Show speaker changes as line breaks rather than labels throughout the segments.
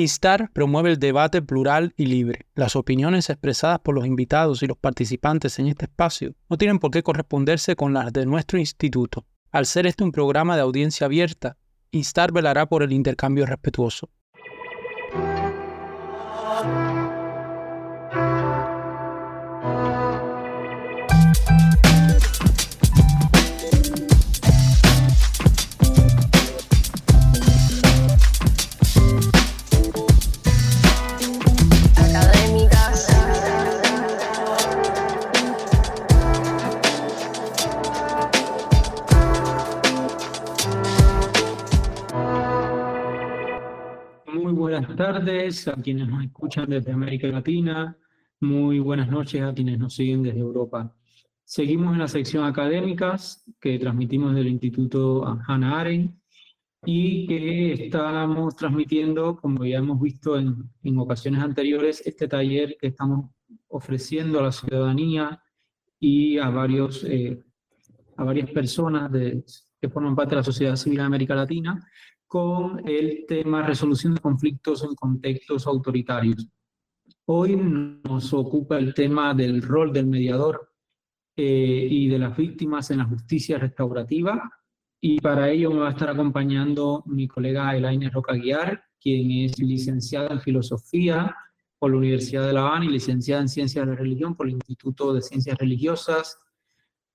Instar promueve el debate plural y libre. Las opiniones expresadas por los invitados y los participantes en este espacio no tienen por qué corresponderse con las de nuestro instituto. Al ser este un programa de audiencia abierta, Instar velará por el intercambio respetuoso. Tardes a quienes nos escuchan desde América Latina, muy buenas noches a quienes nos siguen desde Europa. Seguimos en la sección académicas que transmitimos del Instituto Hannah Arendt y que estamos transmitiendo, como ya hemos visto en, en ocasiones anteriores, este taller que estamos ofreciendo a la ciudadanía y a, varios, eh, a varias personas de, que forman parte de la sociedad civil en América Latina con el tema resolución de conflictos en contextos autoritarios. Hoy nos ocupa el tema del rol del mediador eh, y de las víctimas en la justicia restaurativa y para ello me va a estar acompañando mi colega Elaine Roca Guiar, quien es licenciada en Filosofía por la Universidad de La Habana y licenciada en Ciencias de la Religión por el Instituto de Ciencias Religiosas,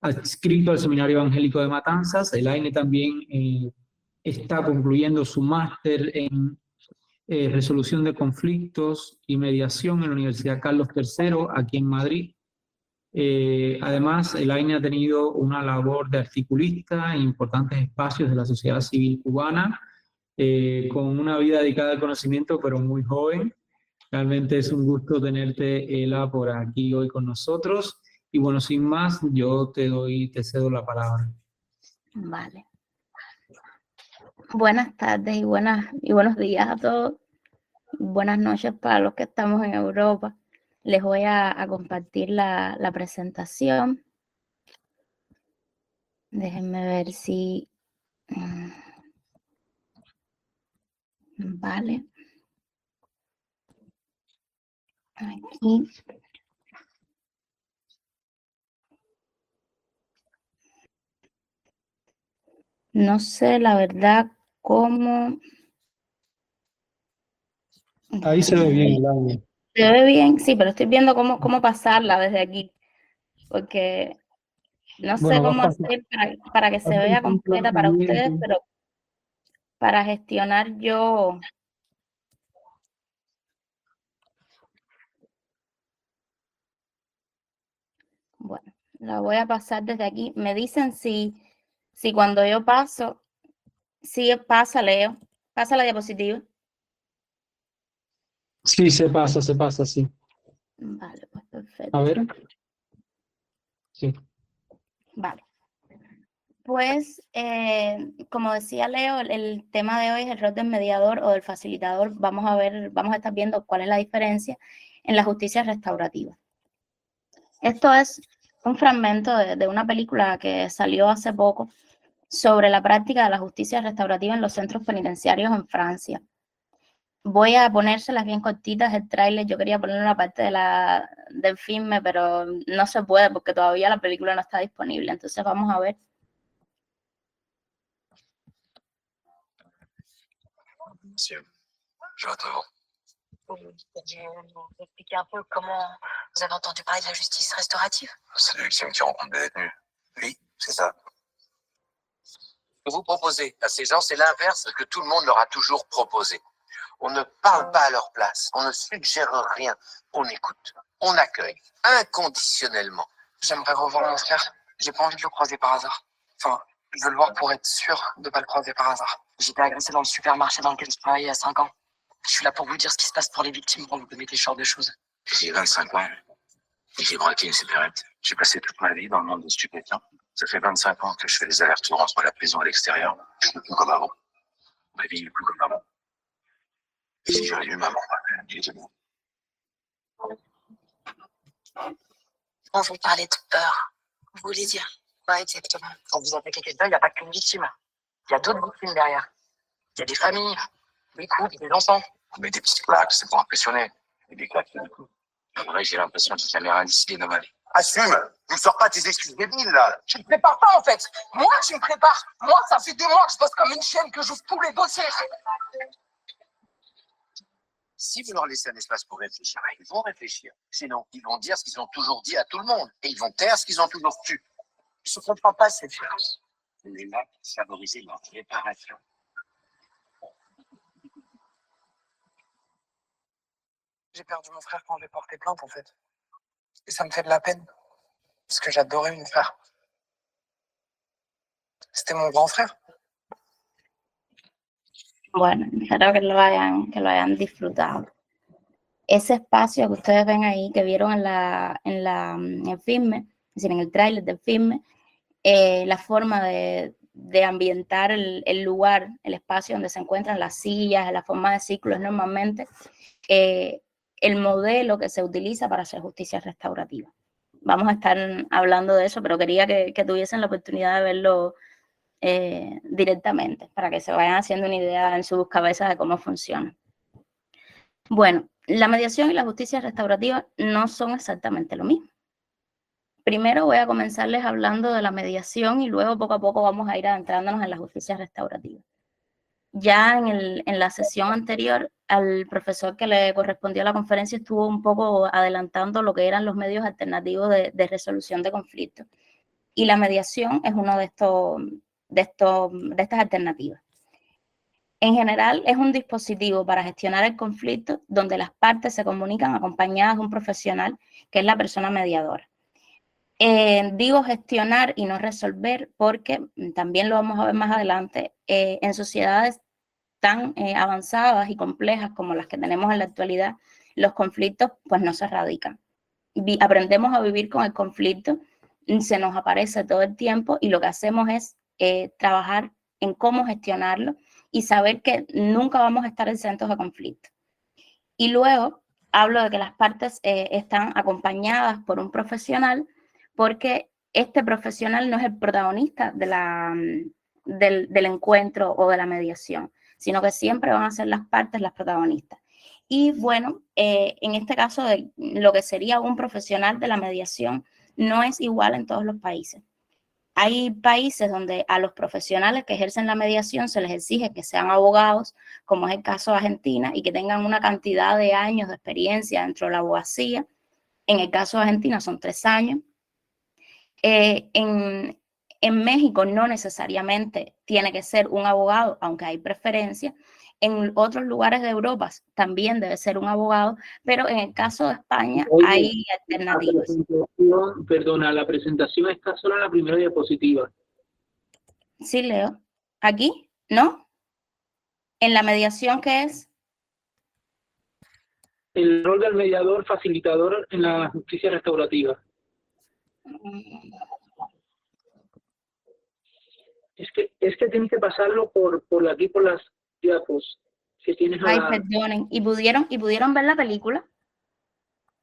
adscrito al Seminario Evangélico de Matanzas. Elaine también eh, está concluyendo su máster en eh, resolución de conflictos y mediación en la Universidad Carlos III, aquí en Madrid. Eh, además, Elaine ha tenido una labor de articulista en importantes espacios de la sociedad civil cubana, eh, con una vida dedicada al conocimiento, pero muy joven. Realmente es un gusto tenerte, Ela, por aquí hoy con nosotros. Y bueno, sin más, yo te doy, te cedo la palabra.
Vale. Buenas tardes y, buenas, y buenos días a todos. Buenas noches para los que estamos en Europa. Les voy a, compartir la, la, presentación. Déjenme ver si... Mm, vale. Aquí. No sé la verdad cómo...
Ahí se ve bien el audio.
Se ve bien, sí, pero estoy viendo cómo, cómo pasarla desde aquí. Porque no sé cómo hacer para, que se vea completa para ustedes, pero para gestionar yo... Bueno, la voy a pasar desde aquí. Me dicen si, si cuando yo paso Sí, pasa, Leo. Pasa la diapositiva.
Sí, se pasa, se pasa, sí.
Vale, pues perfecto.
A ver. Sí.
Vale. Pues, eh, como decía Leo, el, tema de hoy es el rol del mediador o del facilitador. Vamos a ver, vamos a estar viendo cuál es la diferencia en la justicia restaurativa. Esto es un fragmento de una película que salió hace poco sobre la práctica de la justicia restaurativa en los centros penitenciarios en Francia. Voy a ponérselas bien cortitas el tráiler. Yo quería poner una parte de la, del filme, pero no se puede porque todavía la película no está disponible. Entonces vamos a ver.
Monsieur, j'adore. expliquer un peu comment vous avez entendu parler de la justice restaurative C'est l'élection qui rencontre des détenus. Oui, c'est ça que vous proposez à ces gens, c'est l'inverse de ce que tout le monde leur a toujours proposé. On ne parle pas à leur place, on ne suggère rien, on écoute, on accueille inconditionnellement.
J'aimerais revoir mon frère. J'ai pas envie de le croiser par hasard. Enfin, je veux le voir pour être sûr de pas le croiser par hasard. J'étais agressé dans le supermarché dans lequel je travaillais il y a 5 ans. Je suis là pour vous dire ce qui se passe pour les victimes quand vous commettez ce genre de choses.
J'ai 25 ans. J'ai braqué une supérette. J'ai passé toute ma vie dans le monde des stupéfiants. Ça fait 25 ans que je fais des allers-retours entre la prison et l'extérieur. Je ne plus comme avant. Ma vie n'est plus comme avant. si j'avais eu maman, elle était bon.
On vous parlait de peur. Vous voulez dire quoi exactement? Quand vous attaquez quelqu'un, il n'y a pas qu'une victime. Il y a d'autres victimes derrière. Il y a des familles, des couples, des enfants.
On met des petites claques, c'est pour impressionner. Et des claques, du coup. En vrai, j'ai l'impression que j'ai jamais rien décidé de ma vie.
Assume Ne sors pas tes excuses débiles, là
Tu me prépares pas, en fait. Moi, tu me prépares. Moi, ça fait deux mois que je bosse comme une chienne, que j'ouvre tous les dossiers.
Si vous leur laissez un espace pour réfléchir, ils vont réfléchir. Sinon, ils vont dire ce qu'ils ont toujours dit à tout le monde. Et ils vont taire ce qu'ils ont toujours su.
Je comprends pas cette chose.
On est là pour favoriser leur réparation.
J'ai perdu mon frère quand j'ai porté plainte, en fait. Et ça me fait de la peine. Parce que j'adorais mon frère. C'était mon grand frère.
Bueno, espero que lo hayan, que lo hayan disfrutado. Ese espacio que ustedes ven ahí, que vieron en, la, en, la, en el filme, es decir, en el tráiler del filme, eh, la forma de, de ambientar el, el, lugar, el espacio donde se encuentran las sillas, la forma de ciclo es normalmente eh, el modelo que se utiliza para hacer justicia restaurativa. Vamos a estar hablando de eso, pero quería que, tuviesen la oportunidad de verlo eh, directamente para que se vayan haciendo una idea en sus cabezas de cómo funciona. Bueno, la mediación y la justicia restaurativa no son exactamente lo mismo. Primero voy a comenzarles hablando de la mediación y luego poco a poco vamos a ir adentrándonos en la justicia restaurativa. Ya en, el, en la sesión anterior, al profesor que le correspondió a la conferencia estuvo un poco adelantando lo que eran los medios alternativos de, de resolución de conflictos. Y la mediación es uno de estos, de, esto, de estas alternativas. En general, es un dispositivo para gestionar el conflicto donde las partes se comunican acompañadas de un profesional que es la persona mediadora. Eh, digo gestionar y no resolver porque también lo vamos a ver más adelante eh, en sociedades tan eh, avanzadas y complejas como las que tenemos en la actualidad, los conflictos pues no se erradican. Vi aprendemos a vivir con el conflicto, se nos aparece todo el tiempo y lo que hacemos es eh, trabajar en cómo gestionarlo y saber que nunca vamos a estar exentos de conflicto. Y luego hablo de que las partes eh, están acompañadas por un profesional porque este profesional no es el protagonista de la, del, del encuentro o de la mediación, sino que siempre van a ser las partes las protagonistas. Y bueno, eh, en este caso, de lo que sería un profesional de la mediación no es igual en todos los países. Hay países donde a los profesionales que ejercen la mediación se les exige que sean abogados, como es el caso de Argentina, y que tengan una cantidad de años de experiencia dentro de la abogacía. En el caso de Argentina son tres años. Eh, en, en México no necesariamente tiene que ser un abogado, aunque hay preferencia. En otros lugares de Europa también debe ser un abogado, pero en el caso de España Oye, hay alternativas.
La perdona, la presentación está solo en la primera diapositiva.
Sí, Leo. ¿Aquí? ¿No? ¿En la mediación qué es?
El rol del mediador facilitador en la justicia restaurativa. Es que, es que tienes que pasarlo por, por aquí, por las diapos que tienes
Ay, la... perdonen. ¿Y pudieron, ¿Y pudieron ver la película?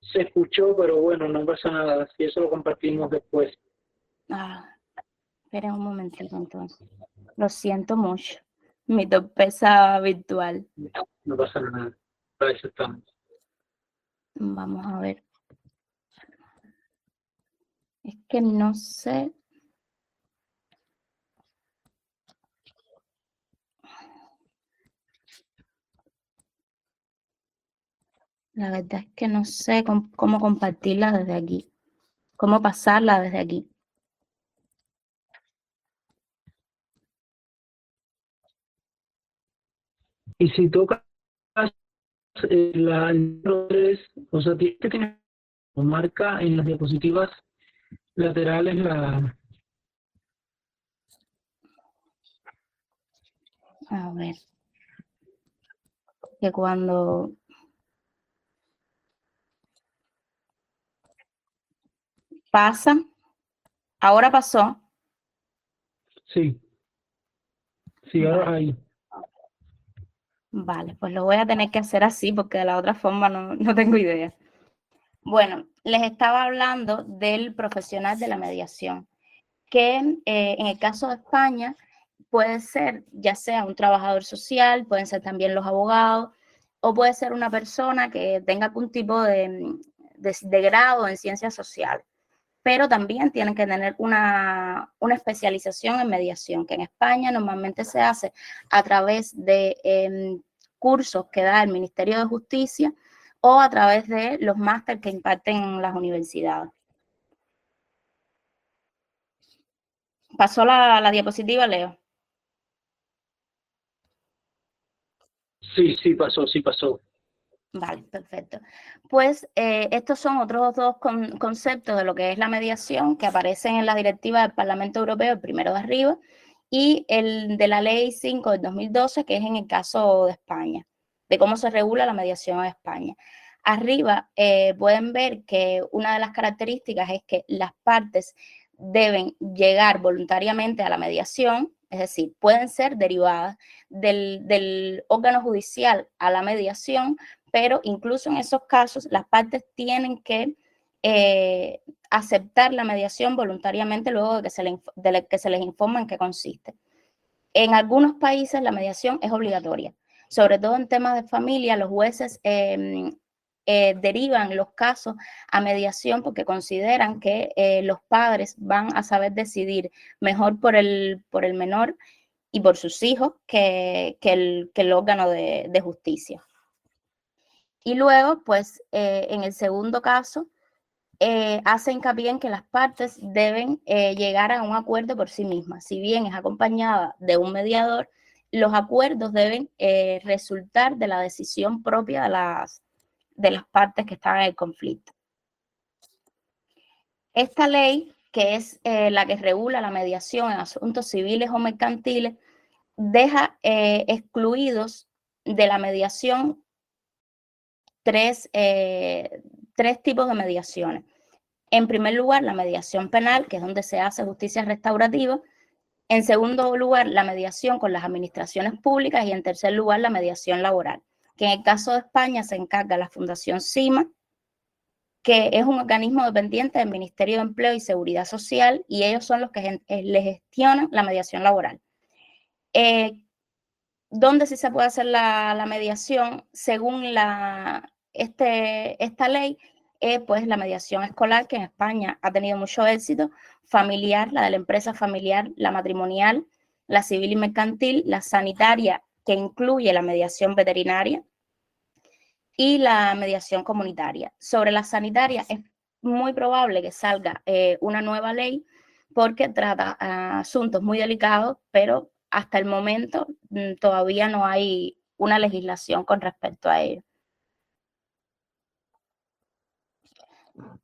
Se escuchó, pero bueno, no pasa nada. Si eso lo compartimos después.
Ah, esperen un momentito entonces. Lo siento mucho. Mi torpeza virtual.
No, no pasa nada. Para eso estamos.
Vamos a ver. Es que no sé. La verdad es que no sé cómo, cómo compartirla desde aquí, cómo pasarla desde aquí.
Y si tocas eh, la tres, o sea, tienes que tener marca en las diapositivas laterales la...
A ver. Que cuando pasa, ahora pasó.
Sí. Sí, ahora ahí.
Vale, pues lo voy a tener que hacer así porque de la otra forma no, no tengo idea. Bueno, les estaba hablando del profesional de la mediación, que eh, en el caso de España puede ser ya sea un trabajador social, pueden ser también los abogados, o puede ser una persona que tenga algún tipo de, de, grado en ciencias sociales, pero también tienen que tener una, una, especialización en mediación, que en España normalmente se hace a través de em, cursos que da el Ministerio de Justicia o a través de los másteres que imparten las universidades. Pasó la, la diapositiva, Leo.
Sí, sí pasó, sí pasó.
Vale, perfecto. Pues eh, estos son otros dos conceptos de lo que es la mediación que aparecen en la directiva del Parlamento Europeo, el primero de arriba, y el de la Ley 5 del 2012, que es en el caso de España, de cómo se regula la mediación en España. Arriba eh, pueden ver que una de las características es que las partes deben llegar voluntariamente a la mediación, es decir, pueden ser derivadas del, órgano judicial a la mediación, pero incluso en esos casos las partes tienen que eh, aceptar la mediación voluntariamente luego de que, se, que se les informa en qué consiste. En algunos países la mediación es obligatoria, sobre todo en temas de familia, los jueces em, eh, derivan los casos a mediación porque consideran que eh, los padres van a saber decidir mejor por el, por el menor y por sus hijos que, el, que el, órgano de, justicia. Y luego, pues, eh, en el segundo caso, hace hincapié en que las partes deben llegar a un acuerdo por sí mismas. Si bien es acompañada de un mediador, los acuerdos deben resultar de la decisión propia de las, de las partes que están en el conflicto. Esta ley, que es eh, la que regula la mediación en asuntos civiles o mercantiles, deja eh, excluidos de la mediación tres, eh, tres tipos de mediaciones. En primer lugar, la mediación penal, que es donde se hace justicia restaurativa. En segundo lugar, la mediación con las administraciones públicas y en tercer lugar, la mediación laboral que en el caso de España se encarga la Fundación CIMA, que es un organismo dependiente del Ministerio de Empleo y Seguridad Social y ellos son los que eh, le gestionan la mediación laboral. Eh, ¿Dónde sí se puede hacer la, mediación según la, este, esta ley? Eh, pues la mediación escolar, que en España ha tenido mucho éxito, familiar, la de la empresa familiar, la matrimonial, la civil y mercantil, la sanitaria que incluye la mediación veterinaria y la mediación comunitaria. Sobre la sanitaria es muy probable que salga eh, una nueva ley porque trata asuntos muy delicados, pero hasta el momento mm, todavía no hay una legislación con respecto a ello.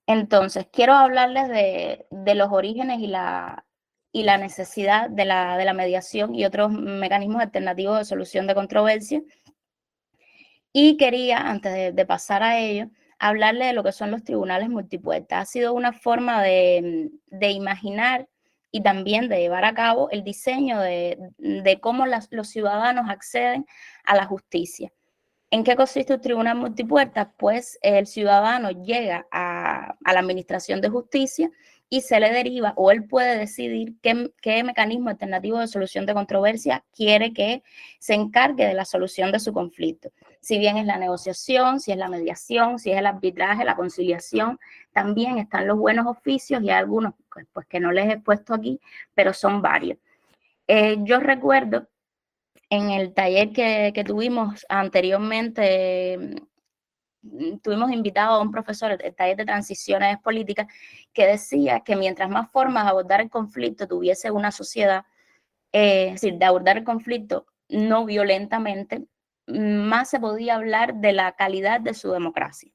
Entonces, quiero hablarles de, de los orígenes y la, y la necesidad de la, de la mediación y otros mecanismos alternativos de solución de controversia. Y quería, antes de, pasar a ello, hablarle de lo que son los tribunales multipuertas. Ha sido una forma de, de imaginar y también de llevar a cabo el diseño de, de cómo los ciudadanos acceden a la justicia. ¿En qué consiste un tribunal multipuertas? Pues el ciudadano llega a, a la Administración de Justicia y se le deriva o él puede decidir qué, qué, mecanismo alternativo de solución de controversia quiere que se encargue de la solución de su conflicto. Si bien es la negociación, si es la mediación, si es el arbitraje, la conciliación, también están los buenos oficios y hay algunos pues, pues que no les he puesto aquí, pero son varios. Eh, yo recuerdo en el taller que, que tuvimos anteriormente tuvimos invitado a un profesor del taller de transiciones políticas que decía que mientras más formas de abordar el conflicto tuviese una sociedad, eh, es decir, de abordar el conflicto no violentamente, más se podía hablar de la calidad de su democracia.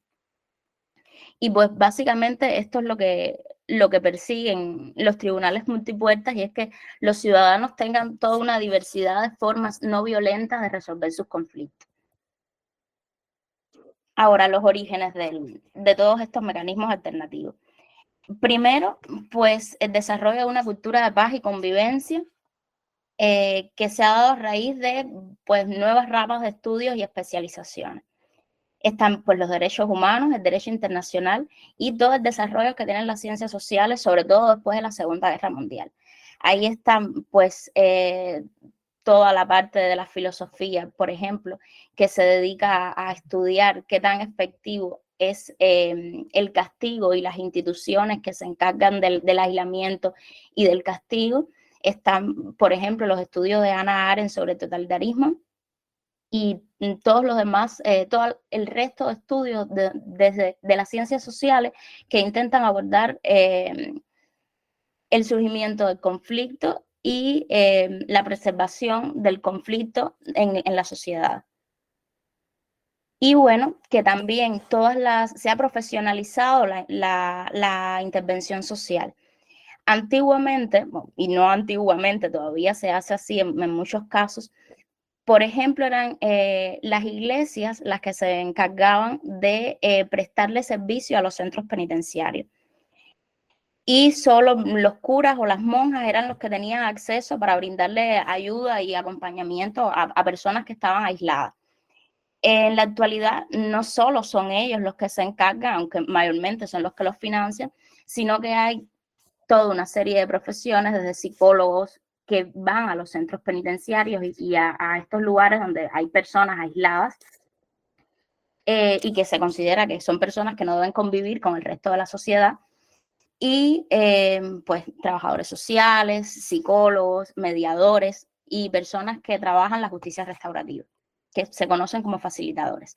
Y pues básicamente esto es lo que, lo que persiguen los tribunales multipuertas y es que los ciudadanos tengan toda una diversidad de formas no violentas de resolver sus conflictos. Ahora, los orígenes de todos estos mecanismos alternativos. Primero, pues el desarrollo de una cultura de paz y convivencia eh, que se ha dado a raíz de pues, nuevas ramas de estudios y especializaciones. Están pues, los derechos humanos, el derecho internacional y todo el desarrollo que tienen las ciencias sociales, sobre todo después de la Segunda Guerra Mundial. Ahí están pues, eh, toda la parte de la filosofía, por ejemplo, que se dedica a, estudiar qué tan efectivo es em, el castigo y las instituciones que se encargan del, aislamiento y del castigo. Están, por ejemplo, los estudios de Ana Arendt sobre totalitarismo y todos los demás, eh, todo el resto de estudios de, desde de las ciencias sociales que intentan abordar em, el surgimiento del conflicto y em, la preservación del conflicto en, la sociedad. Y bueno, que también todas las, se ha profesionalizado la, intervención social. Antiguamente, y no antiguamente, todavía se hace así en, muchos casos, por ejemplo, eran eh, las iglesias las que se encargaban de eh, prestarle servicio a los centros penitenciarios y solo los curas o las monjas eran los que tenían acceso para brindarle ayuda y acompañamiento a, personas que estaban aisladas. En la actualidad no solo son ellos los que se encargan, aunque mayormente son los que los financian, sino que hay toda una serie de profesiones, desde psicólogos que van a los centros penitenciarios y, a, estos lugares donde hay personas aisladas eh, y que se considera que son personas que no deben convivir con el resto de la sociedad y eh, pues trabajadores sociales, psicólogos, mediadores y personas que trabajan la justicia restaurativa, que se conocen como facilitadores.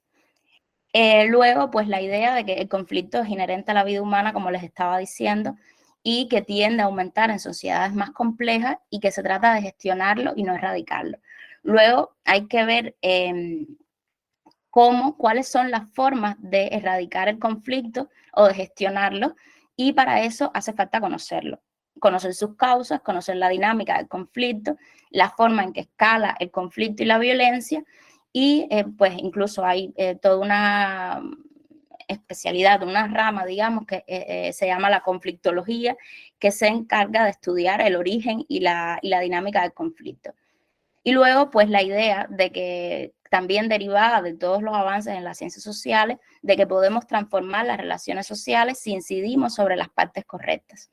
Eh, luego, pues la idea de que el conflicto es inherente a la vida humana, como les estaba diciendo, y que tiende a aumentar en sociedades más complejas y que se trata de gestionarlo y no erradicarlo. Luego hay que ver em, cómo, cuáles son las formas de erradicar el conflicto o de gestionarlo y para eso hace falta conocerlo, conocer sus causas, conocer la dinámica del conflicto, la forma en que escala el conflicto y la violencia y eh, pues incluso hay eh, toda una especialidad, una rama, digamos, que eh, se llama la conflictología, que se encarga de estudiar el origen y la, y la dinámica del conflicto. Y luego, pues la idea de que también derivada de todos los avances en las ciencias sociales, de que podemos transformar las relaciones sociales si incidimos sobre las partes correctas.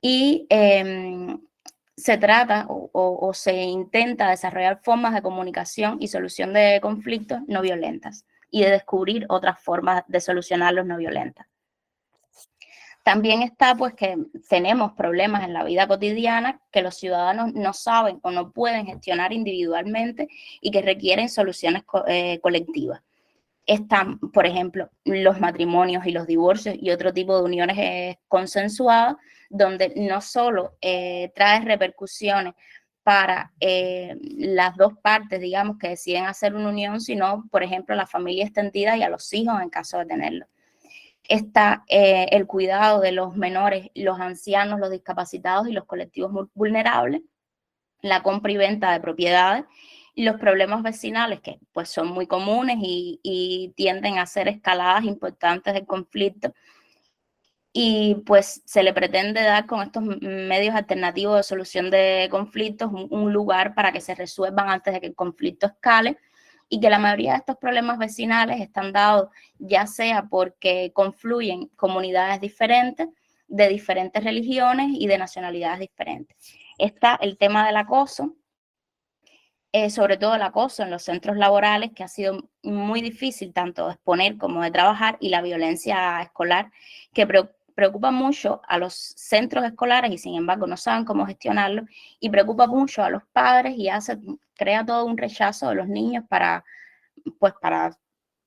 Y em, se trata o, se intenta desarrollar formas de comunicación y solución de conflictos no violentas y de descubrir otras formas de solucionarlos no violentas. También está pues que tenemos problemas en la vida cotidiana que los ciudadanos no saben o no pueden gestionar individualmente y que requieren soluciones eh, colectivas. Están, por ejemplo, los matrimonios y los divorcios y otro tipo de uniones eh, consensuadas, donde no solo eh, trae repercusiones para las dos partes, digamos, que deciden hacer una unión, sino, por ejemplo, la familia extendida y a los hijos en caso de tenerlo está eh, el cuidado de los menores, los ancianos, los discapacitados y los colectivos vulnerables, la compra y venta de propiedades y los problemas vecinales que pues son muy comunes y, tienden a ser escaladas importantes del conflicto. Y pues se le pretende dar con estos medios alternativos de solución de conflictos un lugar para que se resuelvan antes de que el conflicto escale y que la mayoría de estos problemas vecinales están dados ya sea porque confluyen comunidades diferentes, de diferentes religiones y de nacionalidades diferentes. Está el tema del acoso, eh, sobre todo el acoso en los centros laborales, que ha sido muy difícil tanto de exponer como de trabajar, y la violencia escolar, que preocupa mucho a los centros escolares y sin embargo no saben cómo gestionarlo y preocupa mucho a los padres y hace, crea todo un rechazo de los niños para, pues para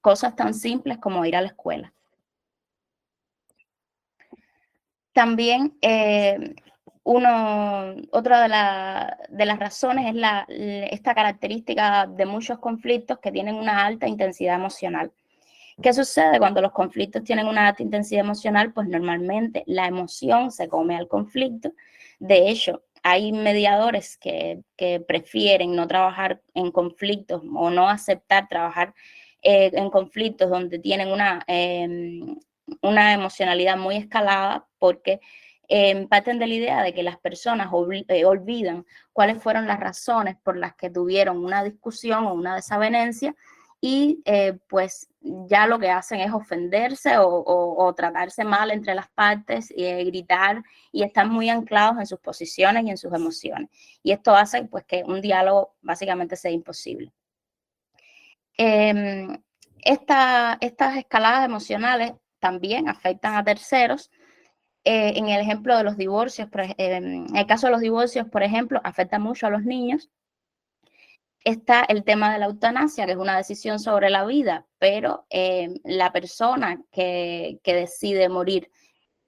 cosas tan simples como ir a la escuela. También eh, uno, otra de, de, las razones es la, esta característica de muchos conflictos que tienen una alta intensidad emocional. ¿Qué sucede cuando los conflictos tienen una alta intensidad emocional? Pues normalmente la emoción se come al conflicto. De hecho, hay mediadores que, prefieren no trabajar en conflictos o no aceptar trabajar eh, en conflictos donde tienen una, em, una emocionalidad muy escalada porque eh, parten de la idea de que las personas eh, olvidan cuáles fueron las razones por las que tuvieron una discusión o una desavenencia y eh, pues ya lo que hacen es ofenderse o, tratarse mal entre las partes, y eh, gritar y están muy anclados en sus posiciones y en sus emociones. Y esto hace pues que un diálogo básicamente sea imposible. Em, estas escaladas emocionales también afectan a terceros. Eh, en el ejemplo de los divorcios, en el caso de los divorcios, por ejemplo, afecta mucho a los niños está el tema de la eutanasia, que es una decisión sobre la vida, pero eh, la persona que, decide morir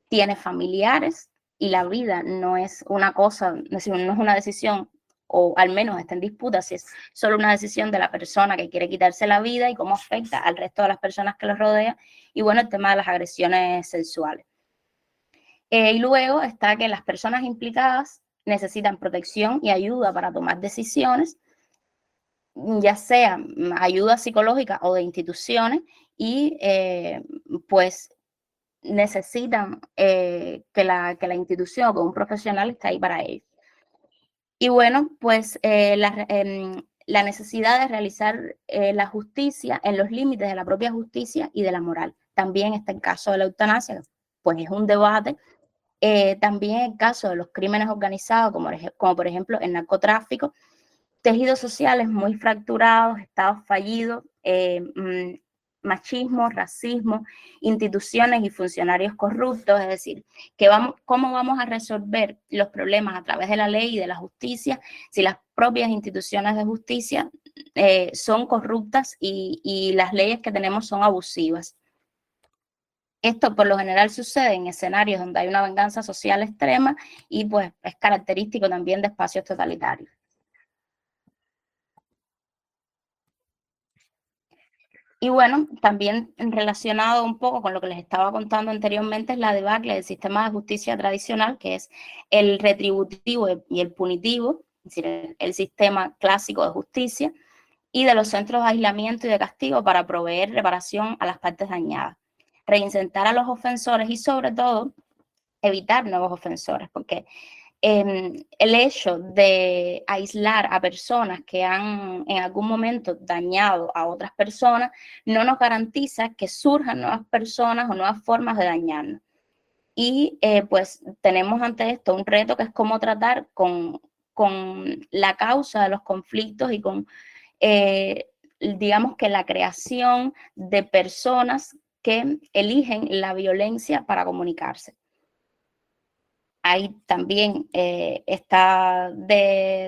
tiene familiares y la vida no es una cosa, no es una decisión, o al menos está en disputa, si es solo una decisión de la persona que quiere quitarse la vida y cómo afecta al resto de las personas que los rodean. Y bueno, el tema de las agresiones sexuales. Eh, y luego está que las personas implicadas necesitan protección y ayuda para tomar decisiones ya sea ayuda psicológica o de instituciones, y eh, pues necesitan eh, que, la, que la institución o que un profesional esté ahí para ellos. Y bueno, pues eh, la, em, la, necesidad de realizar la justicia en los límites de la propia justicia y de la moral. También está el caso de la eutanasia, pues es un debate. también el caso de los crímenes organizados, como por ejemplo el narcotráfico, tejidos sociales muy fracturados, estados fallidos, eh, mm, machismo, racismo, instituciones y funcionarios corruptos, es decir, cómo vamos a resolver los problemas a través de la ley y de la justicia si las propias instituciones de justicia eh, son corruptas y, y las leyes que tenemos son abusivas. Esto por lo general sucede en escenarios donde hay una venganza social extrema y pues es característico también de espacios totalitarios. Y bueno, también relacionado un poco con lo que les estaba contando anteriormente es la debacle del sistema de justicia tradicional, que es el retributivo y el punitivo, es decir, el, sistema clásico de justicia, y de los centros de aislamiento y de castigo para proveer reparación a las partes dañadas, reincentar a los ofensores y sobre todo evitar nuevos ofensores, porque Em, el hecho de aislar a personas que han en algún momento dañado a otras personas no nos garantiza que surjan nuevas personas o nuevas formas de dañarnos. Y eh, pues tenemos ante esto un reto que es cómo tratar con, con la causa de los conflictos y con, eh, digamos que la creación de personas que eligen la violencia para comunicarse. Ahí también eh,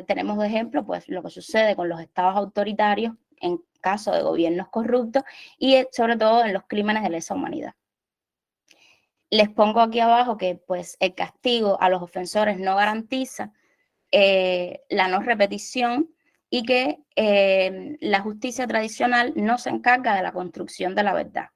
tenemos de ejemplo pues, lo que sucede con los estados autoritarios en caso de gobiernos corruptos y eh, sobre todo en los crímenes de lesa humanidad. Les pongo aquí abajo que pues, el castigo a los ofensores no garantiza eh, la no repetición y que la justicia tradicional no se encarga de la construcción de la verdad,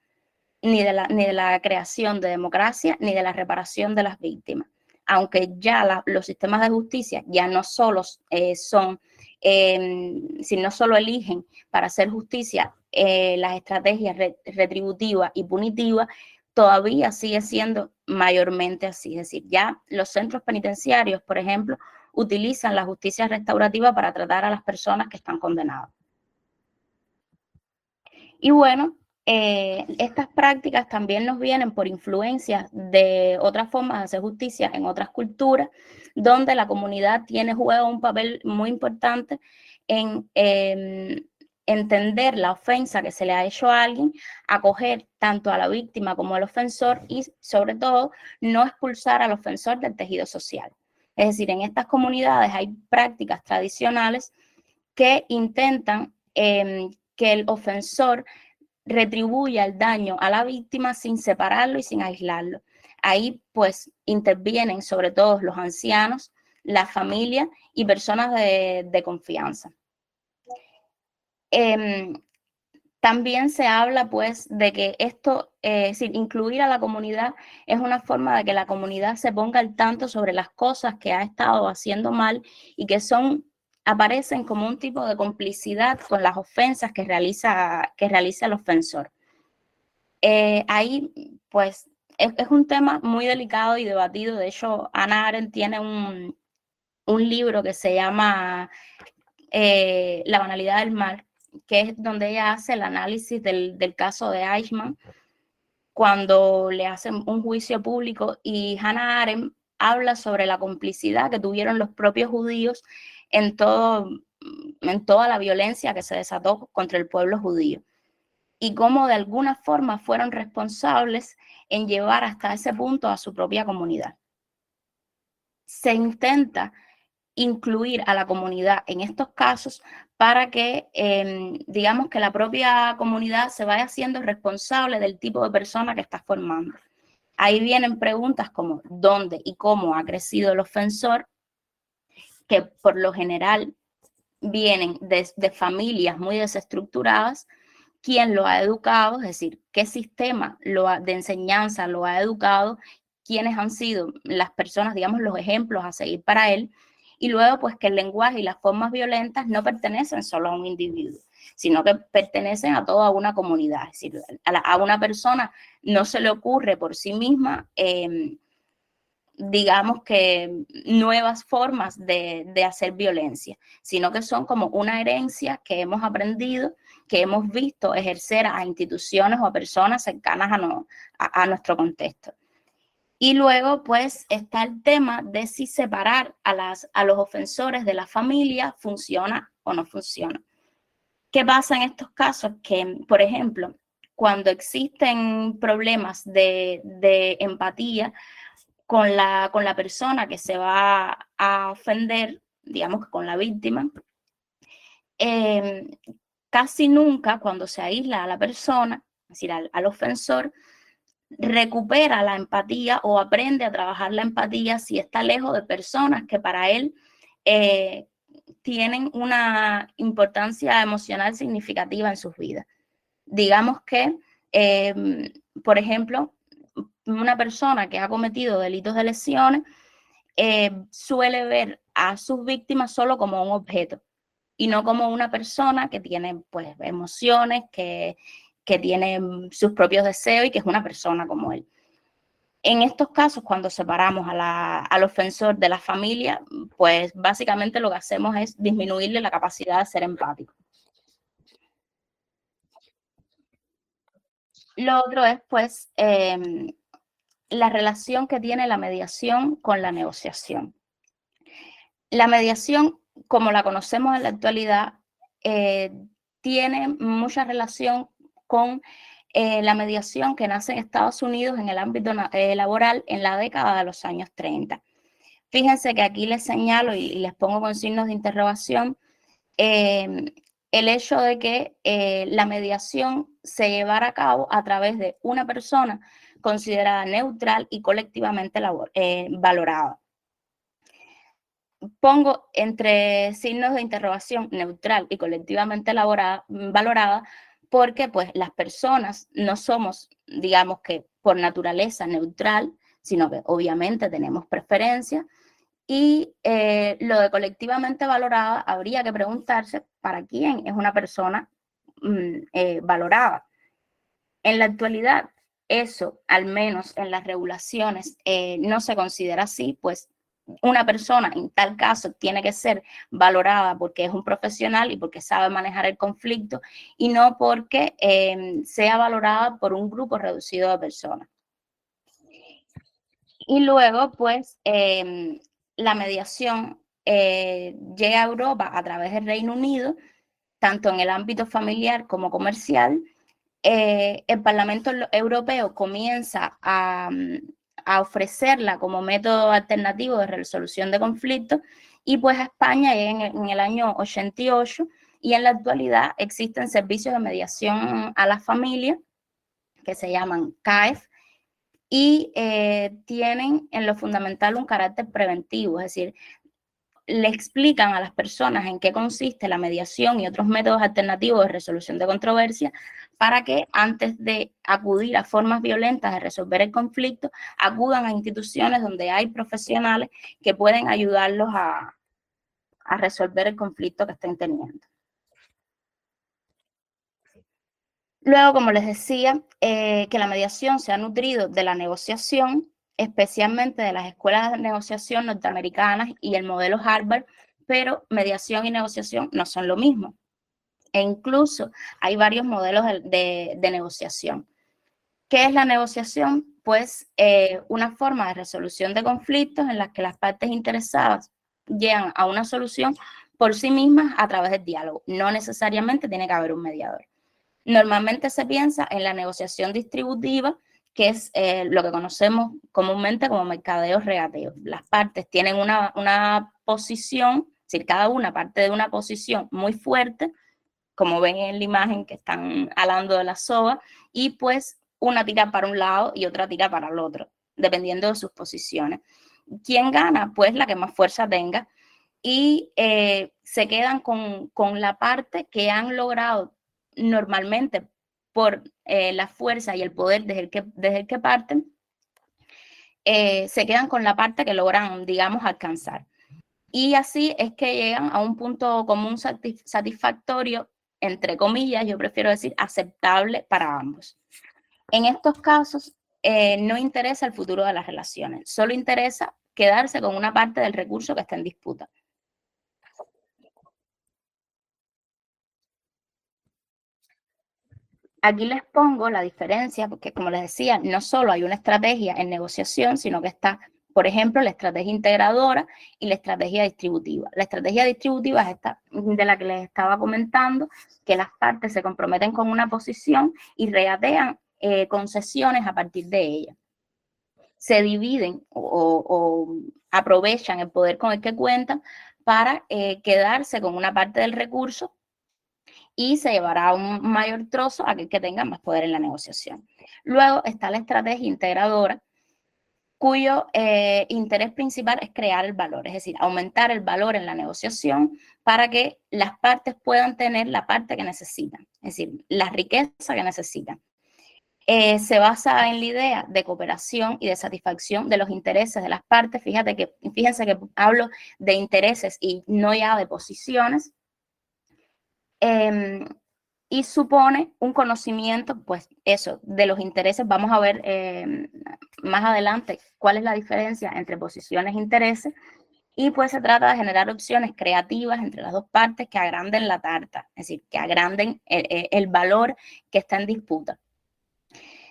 ni de la creación de democracia, ni de la reparación de las víctimas aunque ya los sistemas de justicia ya no solo eh, son, em, si no solo eligen para hacer justicia eh, las estrategias retributivas y punitivas, todavía sigue siendo mayormente así. Es decir, ya los centros penitenciarios, por ejemplo, utilizan la justicia restaurativa para tratar a las personas que están condenadas. Y bueno, eh, estas prácticas también nos vienen por influencia de otras formas de hacer justicia en otras culturas, donde la comunidad tiene juega un papel muy importante en em, entender la ofensa que se le ha hecho a alguien, acoger tanto a la víctima como al ofensor y sobre todo no expulsar al ofensor del tejido social. Es decir, en estas comunidades hay prácticas tradicionales que intentan em, que el ofensor retribuya el daño a la víctima sin separarlo y sin aislarlo. Ahí pues intervienen sobre todo los ancianos, la familia y personas de, confianza. Em, también se habla pues de que esto, eh, incluir a la comunidad es una forma de que la comunidad se ponga al tanto sobre las cosas que ha estado haciendo mal y que son aparecen como un tipo de complicidad con las ofensas que realiza, que realiza el ofensor. Eh, ahí, pues, es, un tema muy delicado y debatido. De hecho, Ana Arendt tiene un, libro que se llama eh, La banalidad del mal que es donde ella hace el análisis del, del caso de Eichmann, cuando le hacen un juicio público y Hannah Arendt habla sobre la complicidad que tuvieron los propios judíos en, todo, en toda la violencia que se desató contra el pueblo judío y cómo de alguna forma fueron responsables en llevar hasta ese punto a su propia comunidad. Se intenta incluir a la comunidad en estos casos para que, em, digamos, que la propia comunidad se vaya siendo responsable del tipo de persona que está formando. Ahí vienen preguntas como dónde y cómo ha crecido el ofensor, que por lo general vienen de, de familias muy desestructuradas, quién lo ha educado, es decir, qué sistema lo de enseñanza lo ha educado, quiénes han sido las personas, digamos, los ejemplos a seguir para él, y luego pues que el lenguaje y las formas violentas no pertenecen solo a un individuo, sino que pertenecen a toda una comunidad, es decir, a, una persona no se le ocurre por sí misma, em, digamos que nuevas formas de, de hacer violencia, sino que son como una herencia que hemos aprendido que hemos visto ejercer a instituciones o a personas cercanas a, a, nuestro contexto. Y luego, pues, está el tema de si separar a, las, a los ofensores de la familia funciona o no funciona. ¿Qué pasa en estos casos? Que, por ejemplo, cuando existen problemas de, de empatía con la, con la persona que se va a ofender, digamos que con la víctima, eh, casi nunca cuando se aísla a la persona, es decir, al, ofensor, recupera la empatía o aprende a trabajar la empatía si está lejos de personas que para él eh, tienen una importancia emocional significativa en sus vidas. Digamos que, em, por ejemplo, una persona que ha cometido delitos de lesiones eh, suele ver a sus víctimas solo como un objeto y no como una persona que tiene pues emociones, que, que tiene mm, sus propios deseos y que es una persona como él. En estos casos, cuando separamos al ofensor de la familia, pues básicamente lo que hacemos es disminuirle la capacidad de ser empático. Lo otro es, pues, em, la relación que tiene la mediación con la negociación. La mediación como la conocemos en la actualidad, eh, tiene mucha relación con eh, la mediación que nace en Estados Unidos en el ámbito eh, laboral en la década de los años 30. Fíjense que aquí les señalo y, les pongo con signos de interrogación el hecho de que la mediación se llevara a cabo a través de una persona considerada neutral y colectivamente valorada pongo entre signos de interrogación neutral y colectivamente mm, valorada porque pues las personas no somos, digamos que por naturaleza neutral, sino que obviamente tenemos preferencia. Y eh, lo de colectivamente valorada, habría que preguntarse para quién es una persona mm, eh, valorada. En la actualidad, eso, al menos en las regulaciones, eh, no se considera así, pues una persona en tal caso tiene que ser valorada porque es un profesional y porque sabe manejar el conflicto y no porque em, sea valorada por un grupo reducido de personas. Y luego, pues, em, la mediación eh, llega a Europa a través del Reino Unido, tanto en el ámbito familiar como comercial. Eh, el Parlamento Europeo comienza a, a ofrecerla como método alternativo de resolución de conflictos y pues España en, en el año 88 y en la actualidad existen servicios de mediación a la familia que se llaman CAEF y eh, tienen en lo fundamental un carácter preventivo, es decir, le explican a las personas en qué consiste la mediación y otros métodos alternativos de resolución de controversia para que antes de acudir a formas violentas de resolver el conflicto, acudan a instituciones donde hay profesionales que pueden ayudarlos a, resolver el conflicto que estén teniendo. Luego, como les decía, eh, que la mediación se ha nutrido de la negociación, especialmente de las escuelas de negociación norteamericanas y el modelo Harvard, pero mediación y negociación no son lo mismo. e incluso hay varios modelos de, negociación. ¿Qué es la negociación? Pues eh, una forma de resolución de conflictos en la que las partes interesadas llegan a una solución por sí mismas a través del diálogo. No necesariamente tiene que haber un mediador. Normalmente se piensa en la negociación distributiva, que es eh, lo que conocemos comúnmente como mercadeo regateo. Las partes tienen una, una posición, es decir, cada una parte de una posición muy fuerte, como ven en la imagen que están hablando de la soga, y pues una tira para un lado y otra tira para el otro, dependiendo de sus posiciones. ¿Quién gana? Pues la que más fuerza tenga. Y eh, se quedan con, con la parte que han logrado normalmente por eh, la fuerza y el poder desde el que, desde parten, eh, se quedan con la parte que logran, digamos, alcanzar. Y así es que llegan a un punto común satisfactorio, entre comillas, yo prefiero decir aceptable para ambos. En estos casos, eh, no interesa el futuro de las relaciones, solo interesa quedarse con una parte del recurso que está en disputa. Aquí les pongo la diferencia, porque como les decía, no solo hay una estrategia en negociación, sino que está, por ejemplo, la estrategia integradora y la estrategia distributiva. La estrategia distributiva es esta de la que les estaba comentando, que las partes se comprometen con una posición y reatean eh, concesiones a partir de ella. Se dividen o, aprovechan el poder con el que cuentan para eh, quedarse con una parte del recurso y se llevará un mayor trozo a aquel que tenga más poder en la negociación. Luego está la estrategia integradora, cuyo eh, interés principal es crear el valor, es decir, aumentar el valor en la negociación para que las partes puedan tener la parte que necesitan, es decir, la riqueza que necesitan. Eh, se basa en la idea de cooperación y de satisfacción de los intereses de las partes. Fíjate que, fíjense que hablo de intereses y no ya de posiciones, Em, y supone un conocimiento, pues eso, de los intereses. Vamos a ver em, más adelante cuál es la diferencia entre posiciones e intereses. Y pues se trata de generar opciones creativas entre las dos partes que agranden la tarta, es decir, que agranden el, valor que está en disputa.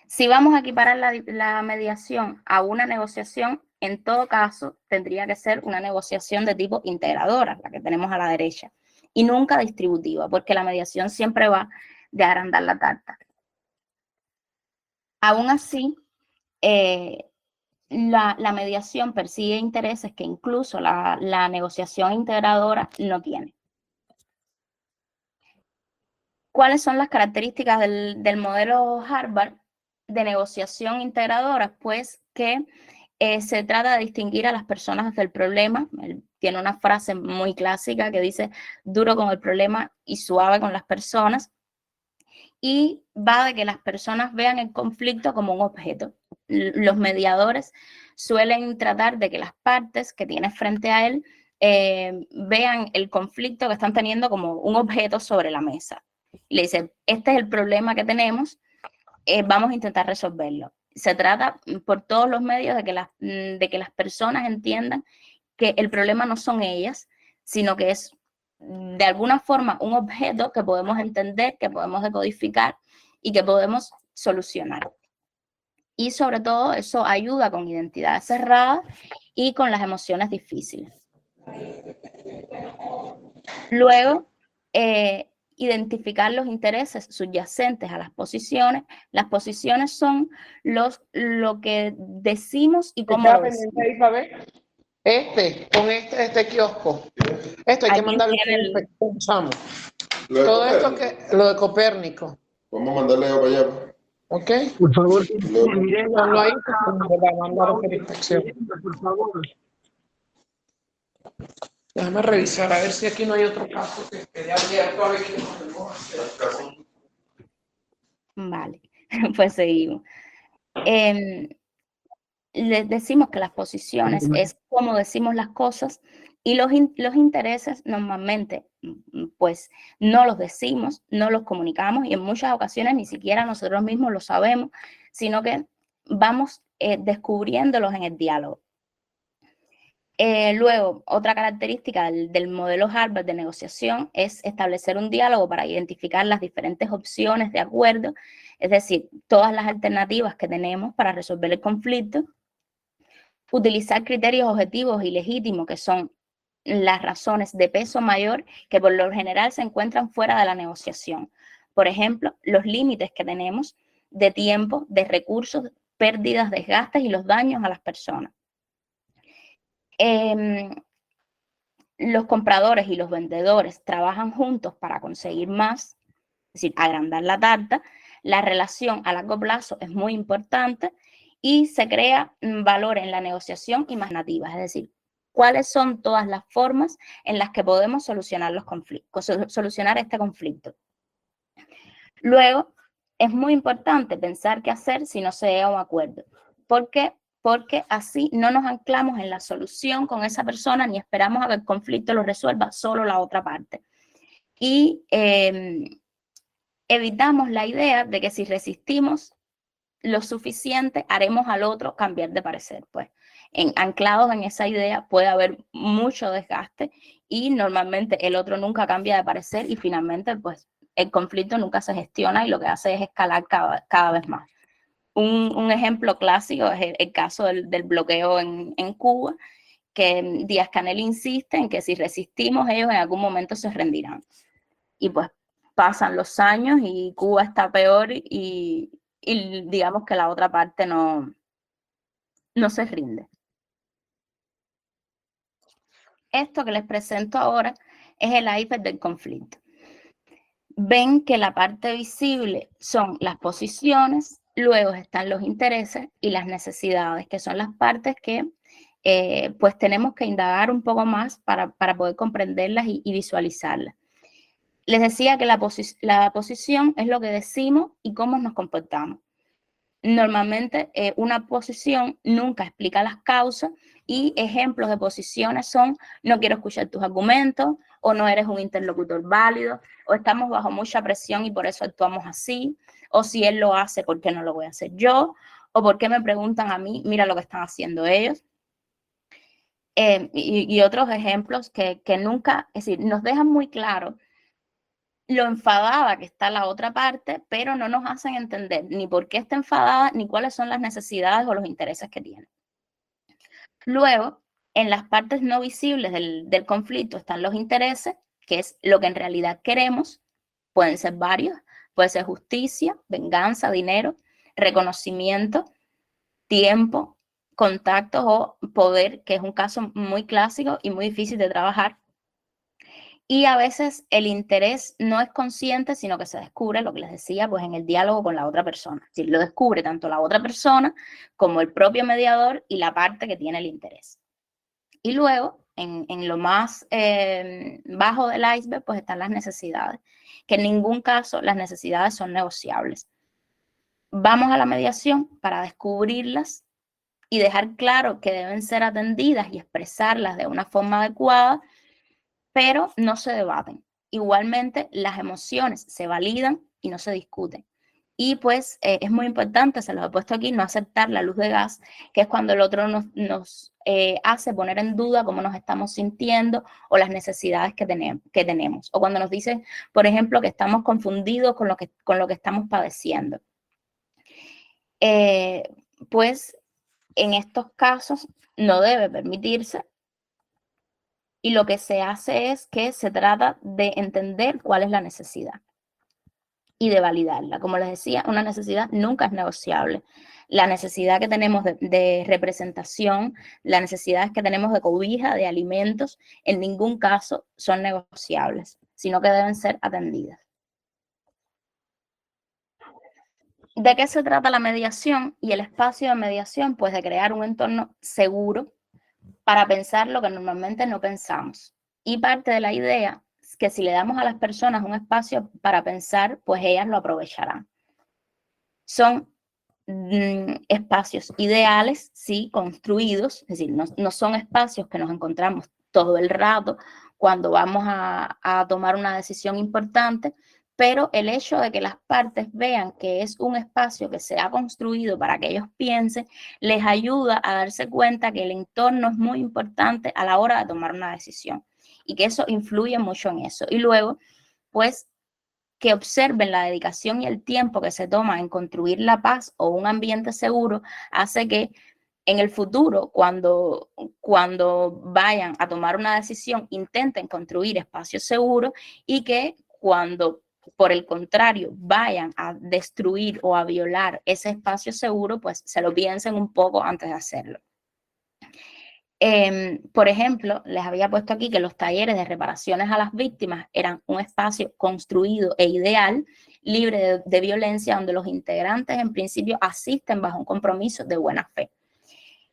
Si vamos a equiparar la, la mediación a una negociación, en todo caso tendría que ser una negociación de tipo integradora, la que tenemos a la derecha y nunca distributiva, porque la mediación siempre va de agrandar la tarta. Aún así, eh, la, mediación persigue intereses que incluso la, negociación integradora no tiene. ¿Cuáles son las características del, del modelo Harvard de negociación integradora? Pues que eh, se trata de distinguir a las personas del problema. Él tiene una frase muy clásica que dice duro con el problema y suave con las personas. Y va de que las personas vean el conflicto como un objeto. Los mediadores suelen tratar de que las partes que tiene frente a él eh, vean el conflicto que están teniendo como un objeto sobre la mesa. le dicen, este es el problema que tenemos, eh, vamos a intentar resolverlo se trata mm, por todos los medios de que, las, mm, de que las personas entiendan que el problema no son ellas, sino que es mm, de alguna forma un objeto que podemos entender, que podemos decodificar y que podemos solucionar. Y sobre todo eso ayuda con identidad cerrada y con las emociones difíciles. Luego, eh, identificar los intereses subyacentes a las posiciones. Las posiciones son los, lo que decimos y cómo lo decimos.
Este, con este, este kiosco. Esto hay que mandarle el... Todo esto que, lo de Copérnico.
Vamos a mandarle para allá.
¿Ok?
Por favor,
lo ahí, por favor. Déjame revisar a ver si aquí no hay otro caso que esté abierto a ver qué hacer.
Vale, pues seguimos. Eh, les decimos que las posiciones es como decimos las cosas y los, los intereses normalmente mm, pues no los decimos, no los comunicamos y en muchas ocasiones ni siquiera nosotros mismos lo sabemos, sino que vamos eh, descubriéndolos en el diálogo. Eh, luego, otra característica del, modelo Harvard de negociación es establecer un diálogo para identificar las diferentes opciones de acuerdo, es decir, todas las alternativas que tenemos para resolver el conflicto, utilizar criterios objetivos y legítimos que son las razones de peso mayor que por lo general se encuentran fuera de la negociación. Por ejemplo, los límites que tenemos de tiempo, de recursos, pérdidas, desgastes y los daños a las personas. Em, los compradores y los vendedores trabajan juntos para conseguir más, es decir, agrandar la tarta. La relación a largo plazo es muy importante y se crea valor en la negociación imaginativa, es decir, cuáles son todas las formas en las que podemos solucionar los conflictos, solucionar este conflicto. Luego, es muy importante pensar qué hacer si no se llega a un acuerdo. ¿Por qué? porque así no nos anclamos en la solución con esa persona ni esperamos a que el conflicto lo resuelva solo la otra parte. Y em, evitamos la idea de que si resistimos lo suficiente, haremos al otro cambiar de parecer. Pues en, anclados en esa idea puede haber mucho desgaste y normalmente el otro nunca cambia de parecer y finalmente pues el conflicto nunca se gestiona y lo que hace es escalar cada vez más. Un, ejemplo clásico es el, caso del, bloqueo en, Cuba, que Díaz Canel insiste en que si resistimos ellos en algún momento se rendirán. Y pues pasan los años y Cuba está peor y, digamos que la otra parte no, no se rinde. Esto que les presento ahora es el iceberg del conflicto. Ven que la parte visible son las posiciones, Luego están los intereses y las necesidades, que son las partes que eh, pues tenemos que indagar un poco más para, poder comprenderlas y, visualizarlas. Les decía que la, la, posición es lo que decimos y cómo nos comportamos. Normalmente eh, una posición nunca explica las causas y ejemplos de posiciones son no quiero escuchar tus argumentos o no eres un interlocutor válido o estamos bajo mucha presión y por eso actuamos así o si él lo hace, ¿por qué no lo voy a hacer yo? O por qué me preguntan a mí, mira lo que están haciendo ellos. Eh, y, otros ejemplos que, que nunca, es decir, nos dejan muy claro lo enfadada que está la otra parte, pero no nos hacen entender ni por qué está enfadada, ni cuáles son las necesidades o los intereses que tiene. Luego, en las partes no visibles del, del conflicto están los intereses, que es lo que en realidad queremos, pueden ser varios, Puede ser justicia, venganza, dinero, reconocimiento, tiempo, contactos o poder, que es un caso muy clásico y muy difícil de trabajar. Y a veces el interés no es consciente, sino que se descubre, lo que les decía, pues en el diálogo con la otra persona. Si lo descubre tanto la otra persona como el propio mediador y la parte que tiene el interés. Y luego, en, lo más eh, bajo del iceberg, pues están las necesidades que en ningún caso las necesidades son negociables. Vamos a la mediación para descubrirlas y dejar claro que deben ser atendidas y expresarlas de una forma adecuada, pero no se debaten. Igualmente, las emociones se validan y no se discuten. Y pues eh, es muy importante, se los he puesto aquí, no aceptar la luz de gas, que es cuando el otro nos, eh, hace poner en duda cómo nos estamos sintiendo o las necesidades que, tenemos. O cuando nos dicen, por ejemplo, que estamos confundidos con lo que, con lo que estamos padeciendo. Eh, pues en estos casos no debe permitirse y lo que se hace es que se trata de entender cuál es la necesidad y de validarla. Como les decía, una necesidad nunca es negociable. La necesidad que tenemos de, representación, las necesidades que tenemos de cobija, de alimentos, en ningún caso son negociables, sino que deben ser atendidas. ¿De qué se trata la mediación y el espacio de mediación? Pues de crear un entorno seguro para pensar lo que normalmente no pensamos. Y parte de la idea que si le damos a las personas un espacio para pensar, pues ellas lo aprovecharán. Son mm, espacios ideales, sí, construidos, es decir, no, son espacios que nos encontramos todo el rato cuando vamos a, tomar una decisión importante, pero el hecho de que las partes vean que es un espacio que se ha construido para que ellos piensen, les ayuda a darse cuenta que el entorno es muy importante a la hora de tomar una decisión y que eso influye mucho en eso. Y luego, pues, que observen la dedicación y el tiempo que se toma en construir la paz o un ambiente seguro, hace que en el futuro, cuando, cuando vayan a tomar una decisión, intenten construir espacios seguros y que cuando, por el contrario, vayan a destruir o a violar ese espacio seguro, pues se lo piensen un poco antes de hacerlo. Em, por ejemplo, les había puesto aquí que los talleres de reparaciones a las víctimas eran un espacio construido e ideal, libre de, de violencia, donde los integrantes en principio asisten bajo un compromiso de buena fe.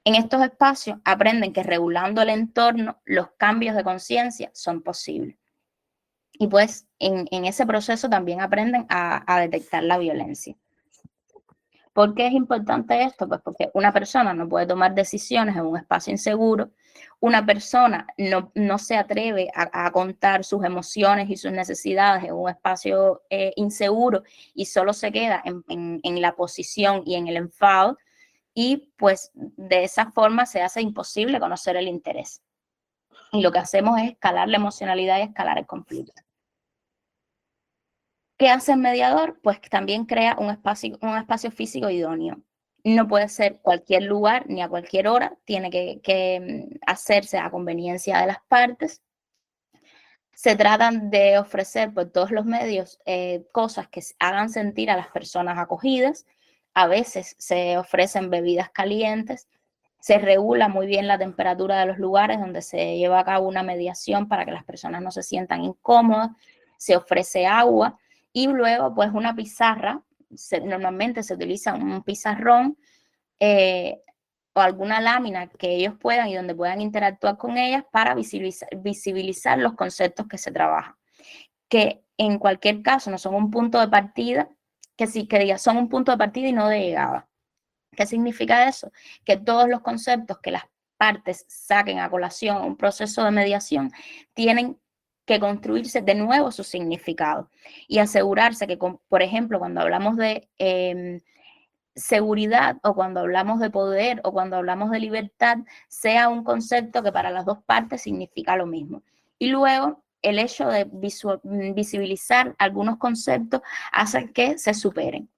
En estos espacios aprenden que regulando el entorno, los cambios de conciencia son posibles. Y pues en, ese proceso también aprenden a, detectar la violencia. ¿Por qué es importante esto? Pues porque una persona no puede tomar decisiones en un espacio inseguro, una persona no, no se atreve a, contar sus emociones y sus necesidades en un espacio eh, inseguro y solo se queda en, en la posición y en el enfado, y pues de esa forma se hace imposible conocer el interés. Y lo que hacemos es escalar la emocionalidad y escalar el conflicto. ¿Qué hace el mediador? Pues también crea un espacio, un espacio físico idóneo. No puede ser cualquier lugar ni a cualquier hora, tiene que, mm, hacerse a conveniencia de las partes. Se tratan de ofrecer por todos los medios eh, cosas que hagan sentir a las personas acogidas, a veces se ofrecen bebidas calientes, se regula muy bien la temperatura de los lugares donde se lleva a cabo una mediación para que las personas no se sientan incómodas, se ofrece agua y luego pues una pizarra, normalmente se utiliza un pizarrón eh, o alguna lámina que ellos puedan y donde puedan interactuar con ellas para visibilizar, los conceptos que se trabajan, que en cualquier caso no son un punto de partida, que sí, que son un punto de partida y no de llegada. ¿Qué significa eso? Que todos los conceptos que las partes saquen a colación un proceso de mediación tienen que construirse de nuevo su significado y asegurarse que, por ejemplo, cuando hablamos de em, seguridad o cuando hablamos de poder o cuando hablamos de libertad, sea un concepto que para las dos partes significa lo mismo. Y luego el hecho de mm, visibilizar algunos conceptos hace que se superen.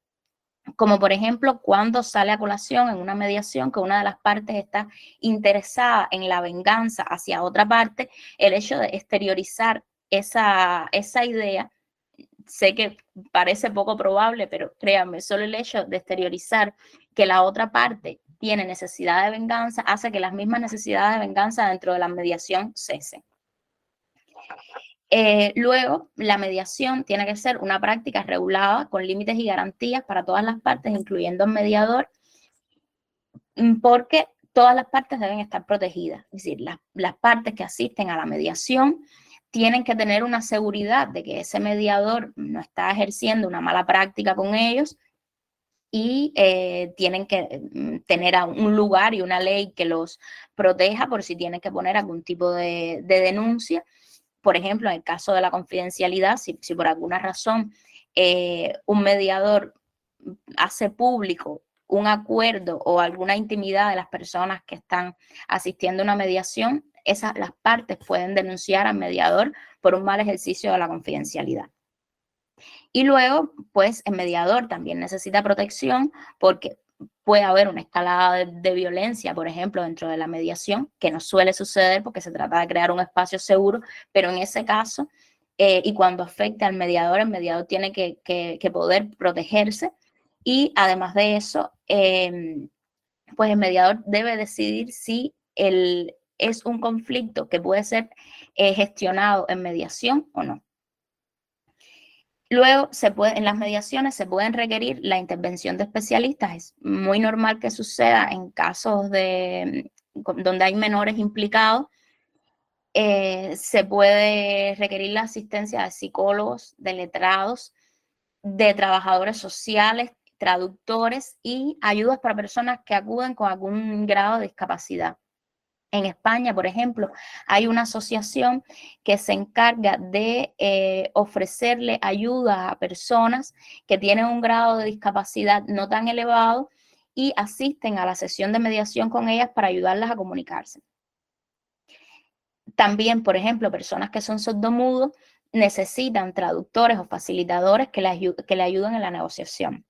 Como por ejemplo, cuando sale a colación en una mediación que una de las partes está interesada en la venganza hacia otra parte, el hecho de exteriorizar esa, esa idea, sé que parece poco probable, pero créanme, solo el hecho de exteriorizar que la otra parte tiene necesidad de venganza hace que las mismas necesidades de venganza dentro de la mediación cesen. Eh, luego, la mediación tiene que ser una práctica regulada con límites y garantías para todas las partes, incluyendo el mediador, mm, porque todas las partes deben estar protegidas. Es decir, las partes que asisten a la mediación tienen que tener una seguridad de que ese mediador no está ejerciendo una mala práctica con ellos y eh, tienen que mm, tener un lugar y una ley que los proteja por si tienen que poner algún tipo de denuncia por ejemplo, en el caso de la confidencialidad, si, por alguna razón eh, un mediador hace público un acuerdo o alguna intimidad de las personas que están asistiendo a una mediación, esas, las partes pueden denunciar al mediador por un mal ejercicio de la confidencialidad. Y luego, pues el mediador también necesita protección porque puede haber una escalada de, violencia, por ejemplo, dentro de la mediación, que no suele suceder porque se trata de crear un espacio seguro, pero en ese caso, eh, y cuando afecte al mediador, el mediador tiene que, poder protegerse y además de eso, em, pues el mediador debe decidir si es un conflicto que puede ser eh, gestionado en mediación o no. Luego, en las mediaciones se pueden requerir la intervención de especialistas. Es muy normal que suceda en casos de, donde hay menores implicados. Eh, se puede requerir la asistencia de psicólogos, de letrados, de trabajadores sociales, traductores y ayudas para personas que acuden con algún grado de discapacidad. En España, por ejemplo, hay una asociación que se encarga de eh, ofrecerle ayuda a personas que tienen un grado de discapacidad no tan elevado y asisten a la sesión de mediación con ellas para ayudarlas a comunicarse. También, por ejemplo, personas que son sordomudos necesitan traductores o facilitadores que le, que le ayuden en la negociación.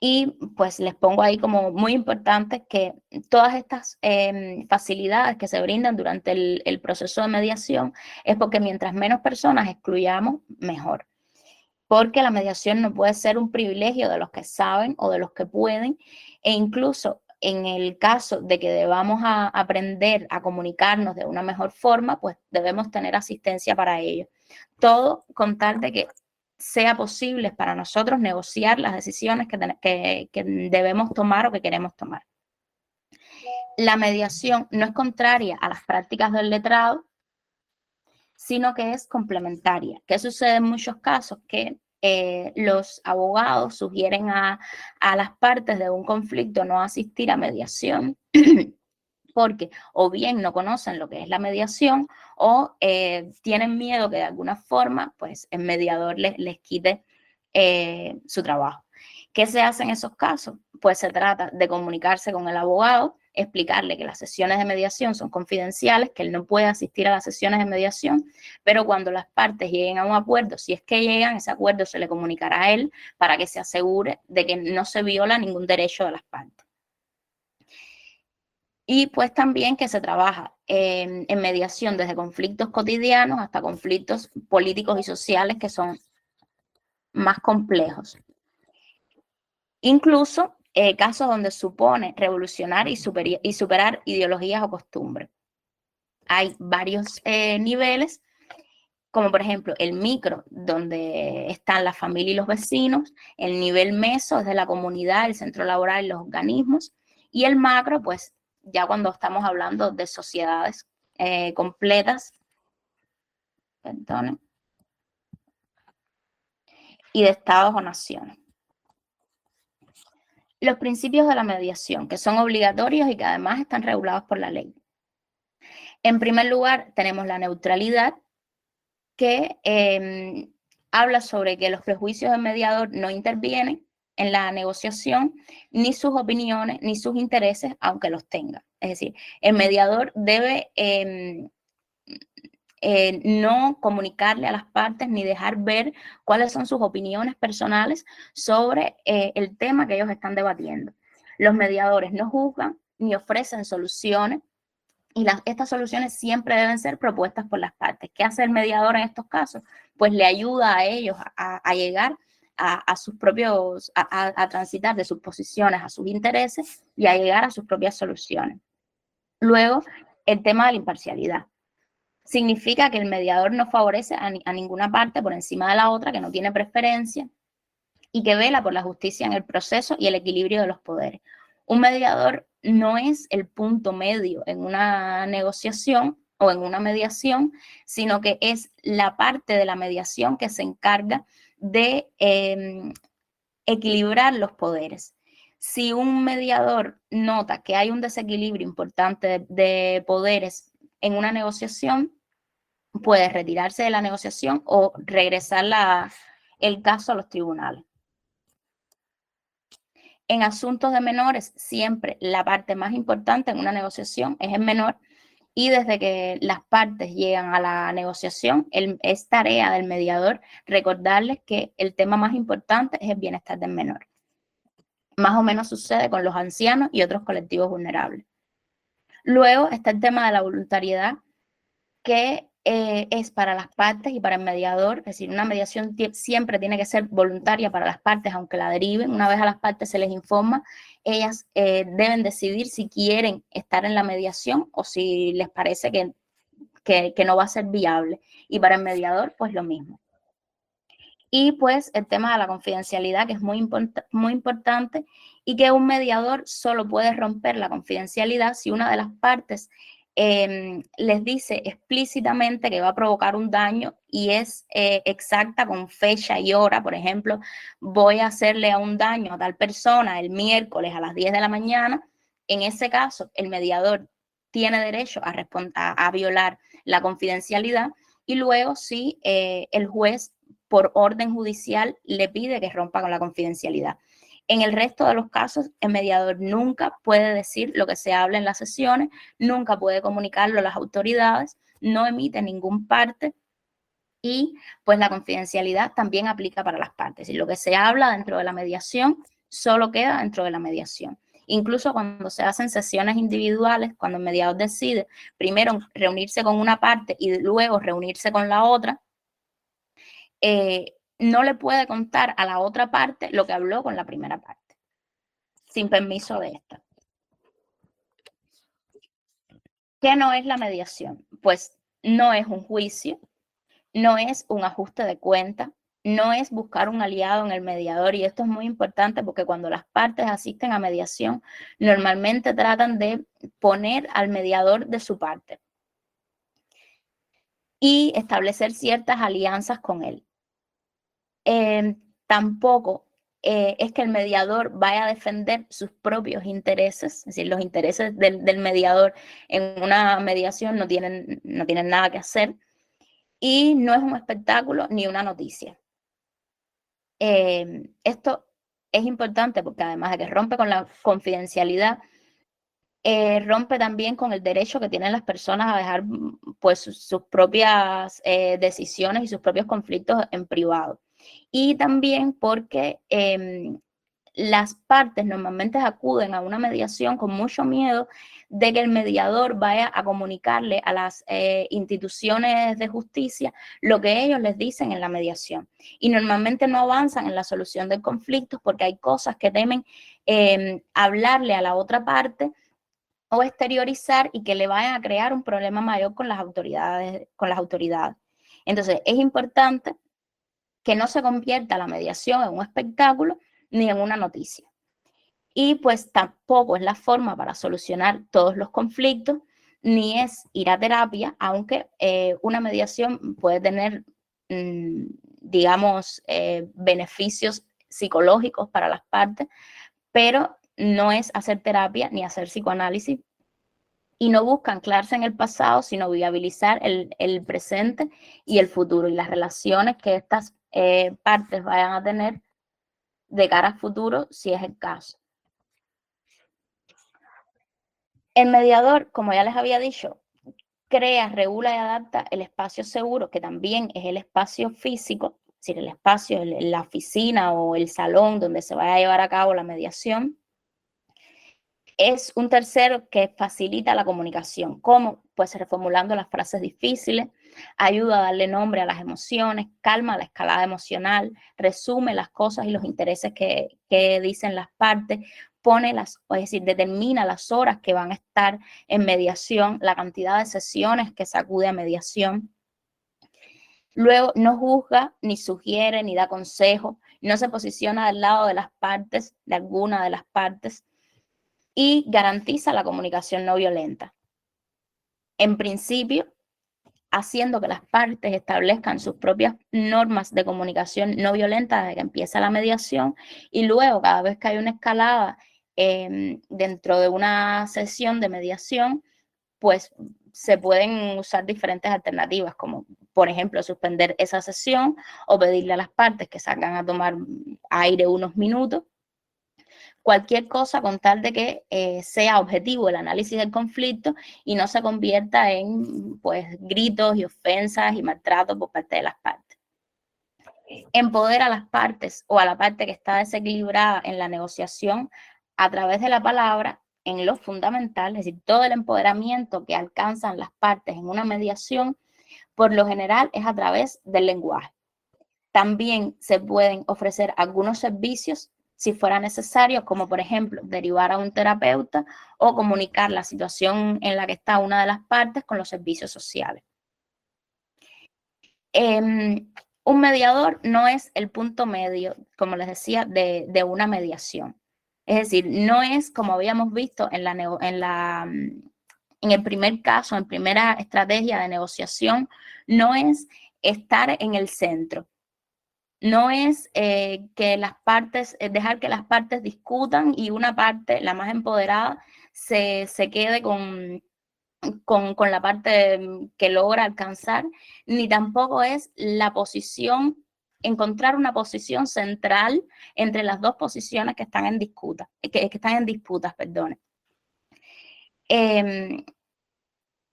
Y pues les pongo ahí como muy importante que todas estas em, facilidades que se brindan durante el, proceso de mediación es porque mientras menos personas excluyamos, mejor. Porque la mediación no puede ser un privilegio de los que saben o de los que pueden. E incluso en el caso de que debamos aprender a comunicarnos de una mejor forma, pues debemos tener asistencia para ello. Todo con tal de que sea posible para nosotros negociar las decisiones que, debemos tomar o que queremos tomar. La mediación no es contraria a las prácticas del letrado, sino que es complementaria. ¿Qué sucede en muchos casos? Que eh, los abogados sugieren a, a, las partes de un conflicto no asistir a mediación porque o bien no conocen lo que es la mediación o eh, tienen miedo que de alguna forma pues el mediador les, les quite eh, su trabajo. ¿Qué se hace en esos casos? Pues se trata de comunicarse con el abogado, explicarle que las sesiones de mediación son confidenciales, que él no puede asistir a las sesiones de mediación, pero cuando las partes lleguen a un acuerdo, si es que llegan, ese acuerdo se le comunicará a él para que se asegure de que no se viola ningún derecho de las partes. Y pues también que se trabaja en, mediación desde conflictos cotidianos hasta conflictos políticos y sociales que son más complejos. Incluso eh, casos donde supone revolucionar y, superar ideologías o costumbres. Hay varios eh, niveles, como por ejemplo el micro, donde están la familia y los vecinos, el nivel meso es de la comunidad, el centro laboral y los organismos, y el macro, pues ya cuando estamos hablando de sociedades eh, completas, y de estados o naciones. Los principios de la mediación, que son obligatorios y que además están regulados por la ley. En primer lugar, tenemos la neutralidad, que em, habla sobre que los prejuicios del mediador no intervienen en la negociación ni sus opiniones ni sus intereses, aunque los tenga. Es decir, el mediador debe em, eh, no comunicarle a las partes ni dejar ver cuáles son sus opiniones personales sobre eh, el tema que ellos están debatiendo. Los mediadores no juzgan ni ofrecen soluciones y las, estas soluciones siempre deben ser propuestas por las partes. ¿Qué hace el mediador en estos casos? Pues le ayuda a ellos a llegar a, sus propios, a, transitar de sus posiciones a sus intereses y a llegar a sus propias soluciones. Luego, el tema de la imparcialidad. Significa que el mediador no favorece a, a ninguna parte por encima de la otra, que no tiene preferencia y que vela por la justicia en el proceso y el equilibrio de los poderes. Un mediador no es el punto medio en una negociación o en una mediación, sino que es la parte de la mediación que se encarga de em, equilibrar los poderes. Si un mediador nota que hay un desequilibrio importante de, poderes en una negociación, puede retirarse de la negociación o regresar el caso a los tribunales. En asuntos de menores, siempre la parte más importante en una negociación es el menor y desde que las partes llegan a la negociación, es tarea del mediador recordarles que el tema más importante es el bienestar del menor. Más o menos sucede con los ancianos y otros colectivos vulnerables. Luego está el tema de la voluntariedad, que eh, es para las partes y para el mediador, es decir, una mediación siempre tiene que ser voluntaria para las partes, aunque la deriven. Una vez a las partes se les informa, ellas eh, deben decidir si quieren estar en la mediación o si les parece que, que, no va a ser viable. Y para el mediador, pues lo mismo. Y pues el tema de la confidencialidad, que es muy, muy importante y que un mediador solo puede romper la confidencialidad si una de las partes Em, les dice explícitamente que va a provocar un daño y es eh, exacta con fecha y hora. Por ejemplo, voy a hacerle a un daño a tal persona el miércoles a las 10 de la mañana. En ese caso, el mediador tiene derecho a, a, violar la confidencialidad y luego si eh, el juez por orden judicial le pide que rompa con la confidencialidad. En el resto de los casos, el mediador nunca puede decir lo que se habla en las sesiones, nunca puede comunicarlo a las autoridades, no emite ningún parte y pues la confidencialidad también aplica para las partes. Y lo que se habla dentro de la mediación solo queda dentro de la mediación. Incluso cuando se hacen sesiones individuales, cuando el mediador decide primero reunirse con una parte y luego reunirse con la otra, eh, no le puede contar a la otra parte lo que habló con la primera parte, sin permiso de esta. ¿Qué no es la mediación? Pues no es un juicio, no es un ajuste de cuenta, no es buscar un aliado en el mediador y esto es muy importante porque cuando las partes asisten a mediación, normalmente tratan de poner al mediador de su parte y establecer ciertas alianzas con él. Em, tampoco eh, es que el mediador vaya a defender sus propios intereses, es decir, los intereses del, mediador en una mediación no tienen, nada que hacer y no es un espectáculo ni una noticia. Em, esto es importante porque además de que rompe con la confidencialidad, eh, rompe también con el derecho que tienen las personas a dejar pues, sus, propias eh, decisiones y sus propios conflictos en privado. Y también porque em, las partes normalmente acuden a una mediación con mucho miedo de que el mediador vaya a comunicarle a las eh, instituciones de justicia lo que ellos les dicen en la mediación. Y normalmente no avanzan en la solución del conflicto porque hay cosas que temen em, hablarle a la otra parte o exteriorizar y que le vayan a crear un problema mayor con las autoridades. Con las autoridades. Entonces, es importante que no se convierta la mediación en un espectáculo ni en una noticia. Y pues tampoco es la forma para solucionar todos los conflictos, ni es ir a terapia, aunque eh, una mediación puede tener, mm, digamos, eh, beneficios psicológicos para las partes, pero no es hacer terapia ni hacer psicoanálisis y no busca anclarse en el pasado, sino viabilizar el, presente y el futuro y las relaciones que estas eh, partes vayan a tener de cara al futuro, si es el caso. El mediador, como ya les había dicho, crea, regula y adapta el espacio seguro, que también es el espacio físico, es decir, el espacio, la oficina o el salón donde se vaya a llevar a cabo la mediación. Es un tercero que facilita la comunicación, como pues reformulando las frases difíciles, ayuda a darle nombre a las emociones, calma la escalada emocional, resume las cosas y los intereses que, dicen las partes, pone las, es decir, determina las horas que van a estar en mediación, la cantidad de sesiones que se acude a mediación. Luego no juzga, ni sugiere, ni da consejo, no se posiciona al lado de las partes, de alguna de las partes, y garantiza la comunicación no violenta. En principio, haciendo que las partes establezcan sus propias normas de comunicación no violenta desde que empieza la mediación y luego cada vez que hay una escalada Em, dentro de una sesión de mediación, pues se pueden usar diferentes alternativas, como por ejemplo suspender esa sesión o pedirle a las partes que salgan a tomar aire unos minutos. Cualquier cosa con tal de que eh, sea objetivo el análisis del conflicto y no se convierta en pues, gritos y ofensas y maltratos por parte de las partes. Empoderar a las partes o a la parte que está desequilibrada en la negociación a través de la palabra en lo fundamental, es decir, todo el empoderamiento que alcanzan las partes en una mediación, por lo general es a través del lenguaje. También se pueden ofrecer algunos servicios si fuera necesario, como por ejemplo derivar a un terapeuta o comunicar la situación en la que está una de las partes con los servicios sociales. Em, un mediador no es el punto medio, como les decía, de una mediación. Es decir, no es como habíamos visto en, la, en, la, en el primer caso, en primera estrategia de negociación, no es estar en el centro. No es eh, que las partes, eh, dejar que las partes discutan y una parte, la más empoderada, se, se quede con, con, con la parte que logra alcanzar, ni tampoco es la posición encontrar una posición central entre las dos posiciones que están en disputa, que, que están en disputas, perdone. Em,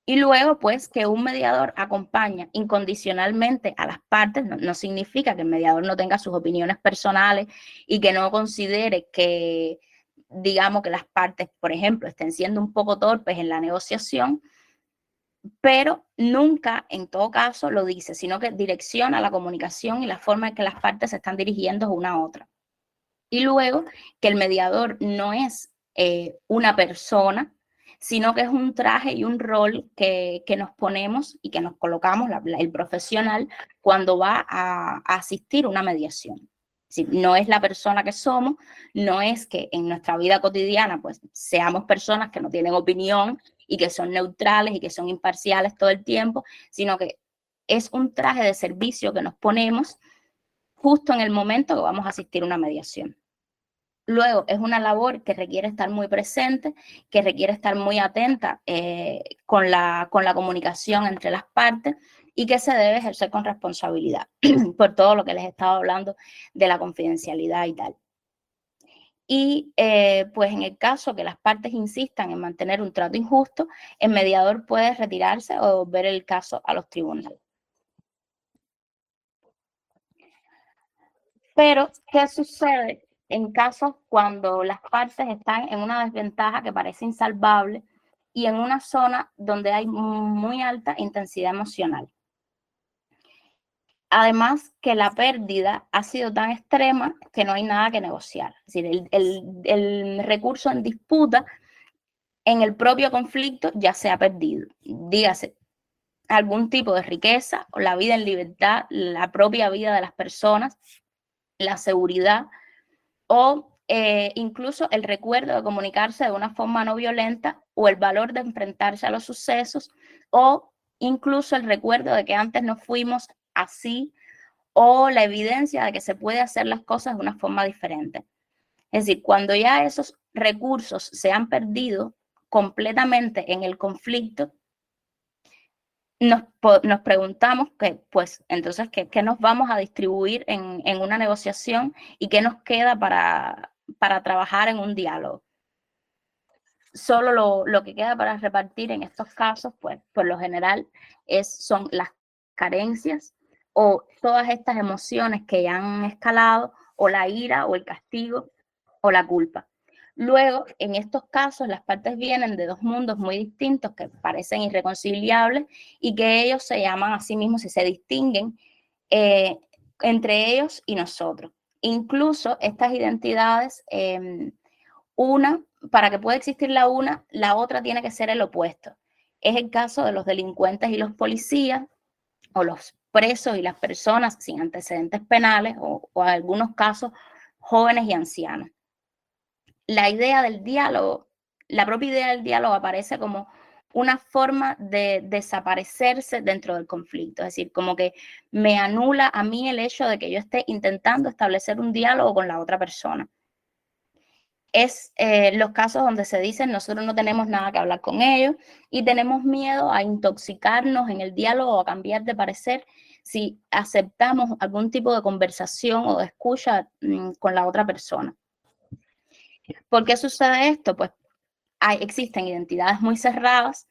y luego, pues, que un mediador acompaña incondicionalmente a las partes, no, significa que el mediador no tenga sus opiniones personales y que no considere que, digamos, que las partes, por ejemplo, estén siendo un poco torpes en la negociación, pero nunca, en todo caso, lo dice, sino que direcciona la comunicación y la forma en que las partes se están dirigiendo una a otra. Y luego, que el mediador no es eh, una persona, sino que es un traje y un rol que, nos ponemos y que nos colocamos el profesional cuando va a, asistir a una mediación. no es la persona que somos, no es que en nuestra vida cotidiana pues seamos personas que no tienen opinión y que son neutrales y que son imparciales todo el tiempo, sino que es un traje de servicio que nos ponemos justo en el momento que vamos a asistir a una mediación. Luego, es una labor que requiere estar muy presente, que requiere estar muy atenta eh, con, la, con la comunicación entre las partes y que se debe ejercer con responsabilidad por todo lo que les he estado hablando de la confidencialidad y tal. Y eh, pues en el caso que las partes insistan en mantener un trato injusto, el mediador puede retirarse o ver el caso a los tribunales. Pero, ¿qué sucede en casos cuando las partes están en una desventaja que parece insalvable y en una zona donde hay muy alta intensidad emocional. Además que la pérdida ha sido tan extrema que no hay nada que negociar. Es decir, el, recurso en disputa en el propio conflicto ya se ha perdido. Dígase, algún tipo de riqueza la vida en libertad, la propia vida de las personas, la seguridad, o eh, incluso el recuerdo de comunicarse de una forma no violenta o el valor de enfrentarse a los sucesos o incluso el recuerdo de que antes no fuimos así o la evidencia de que se puede hacer las cosas de una forma diferente. Es decir, cuando ya esos recursos se han perdido completamente en el conflicto, nos, nos, preguntamos que, pues, entonces, ¿qué, ¿qué, nos vamos a distribuir en, en, una negociación y qué nos queda para, para trabajar en un diálogo? Solo lo, lo, que queda para repartir en estos casos, pues, por lo general, es, son las carencias o todas estas emociones que ya han escalado, o la ira, o el castigo, o la culpa. Luego, en estos casos, las partes vienen de dos mundos muy distintos que parecen irreconciliables y que ellos se llaman a sí mismos y se distinguen eh, entre ellos y nosotros. Incluso estas identidades, em, una, para que pueda existir la una, la otra tiene que ser el opuesto. Es el caso de los delincuentes y los policías, o los presos y las personas sin antecedentes penales, o, o en algunos casos jóvenes y ancianos la idea del diálogo, la propia idea del diálogo aparece como una forma de desaparecerse dentro del conflicto, es decir, como que me anula a mí el hecho de que yo esté intentando establecer un diálogo con la otra persona. Es eh, los casos donde se dicen nosotros no tenemos nada que hablar con ellos y tenemos miedo a intoxicarnos en el diálogo o a cambiar de parecer si aceptamos algún tipo de conversación o de escucha mm, con la otra persona. ¿Por qué sucede esto? Pues hay, existen identidades muy cerradas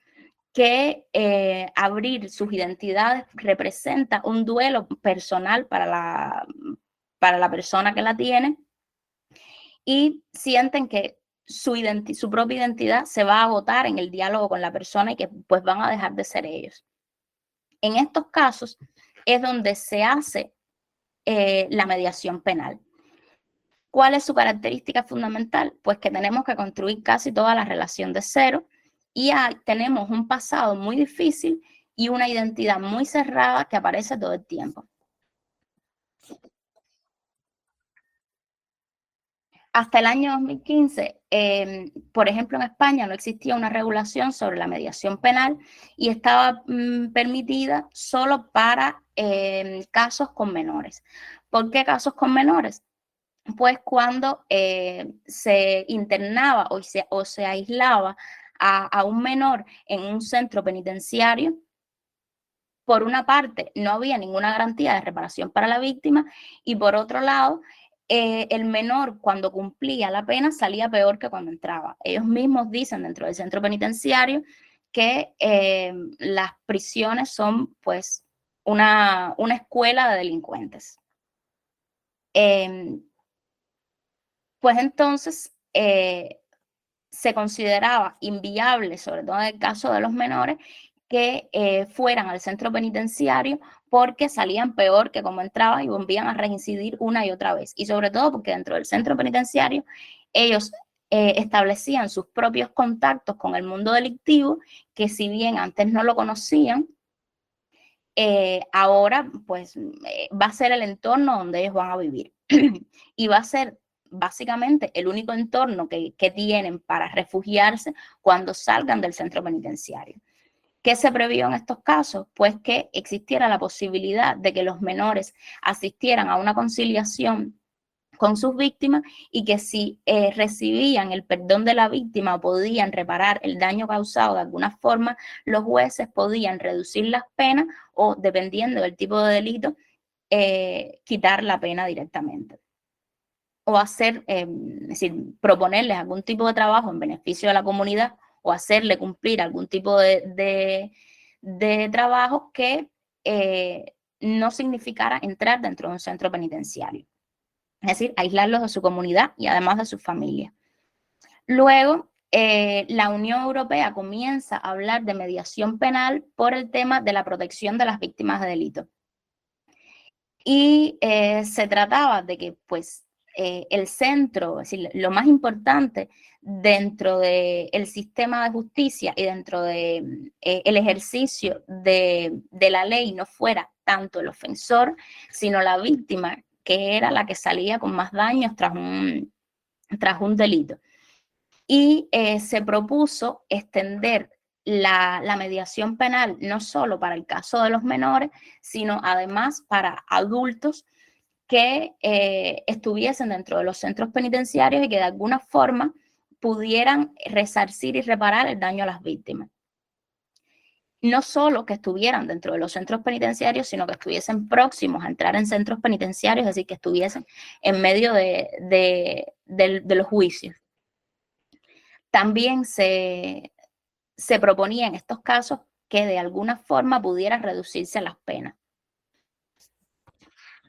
que eh, abrir sus identidades representa un duelo personal para la, para la persona que la tiene y sienten que su, su propia identidad se va a agotar en el diálogo con la persona y que pues van a dejar de ser ellos. En estos casos es donde se hace eh, la mediación penal. ¿Cuál es su característica fundamental? Pues que tenemos que construir casi toda la relación de cero y tenemos un pasado muy difícil y una identidad muy cerrada que aparece todo el tiempo. Hasta el año 2015, em, por ejemplo, en España no existía una regulación sobre la mediación penal y estaba mm, permitida solo para em, casos con menores. ¿Por qué casos con menores? Pues cuando eh, se internaba o se, o se aislaba a, un menor en un centro penitenciario, por una parte, no había ninguna garantía de reparación para la víctima y por otro lado, eh, el menor cuando cumplía la pena salía peor que cuando entraba. Ellos mismos dicen dentro del centro penitenciario que eh, las prisiones son pues una, una escuela de delincuentes. Em, pues entonces eh, se consideraba inviable, sobre todo en el caso de los menores, que eh, fueran al centro penitenciario porque salían peor que como entraban y volvían a reincidir una y otra vez. Y sobre todo porque dentro del centro penitenciario ellos eh, establecían sus propios contactos con el mundo delictivo, que si bien antes no lo conocían, ahora pues va a ser el entorno donde ellos van a vivir. y va a ser básicamente el único entorno que, tienen para refugiarse cuando salgan del centro penitenciario. ¿Qué se previó en estos casos? Pues que existiera la posibilidad de que los menores asistieran a una conciliación con sus víctimas y que si eh, recibían el perdón de la víctima o podían reparar el daño causado de alguna forma, los jueces podían reducir las penas o, dependiendo del tipo de delito, eh, quitar la pena directamente. O hacer, em, es decir, proponerles algún tipo de trabajo en beneficio de la comunidad o hacerle cumplir algún tipo de, trabajo que eh, no significara entrar dentro de un centro penitenciario. Es decir, aislarlos de su comunidad y además de su familia. Luego, eh, la Unión Europea comienza a hablar de mediación penal por el tema de la protección de las víctimas de delito. Y eh, se trataba de que, pues, el centro, es decir, lo más importante dentro del sistema de justicia y dentro del de, eh, ejercicio de, la ley no fuera tanto el ofensor, sino la víctima, que era la que salía con más daños tras un, tras un delito. Y eh, se propuso extender la, mediación penal no solo para el caso de los menores, sino además para adultos que eh, estuviesen dentro de los centros penitenciarios y que de alguna forma pudieran resarcir y reparar el daño a las víctimas. No solo que estuvieran dentro de los centros penitenciarios, sino que estuviesen próximos a entrar en centros penitenciarios, es decir, que estuviesen en medio de, los juicios. También se, se proponía en estos casos que de alguna forma pudiera reducirse las penas.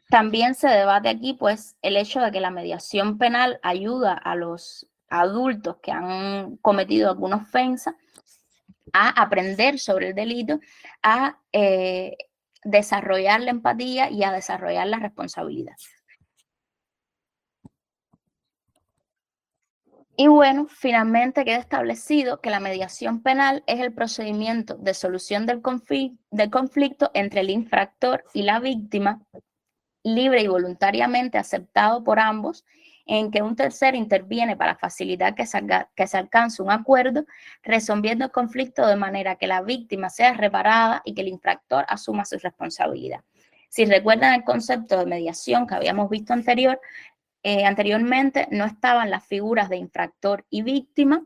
También se debate aquí, pues, el hecho de que la mediación penal ayuda a los adultos que han cometido alguna ofensa a aprender sobre el delito, a eh, desarrollar la empatía y a desarrollar la responsabilidad. Y bueno, finalmente queda establecido que la mediación penal es el procedimiento de solución del del conflicto entre el infractor y la víctima, libre y voluntariamente aceptado por ambos en que un tercero interviene para facilitar que se, alcance un acuerdo, resolviendo el conflicto de manera que la víctima sea reparada y que el infractor asuma su responsabilidad. Si recuerdan el concepto de mediación que habíamos visto anterior, eh, anteriormente, no estaban las figuras de infractor y víctima,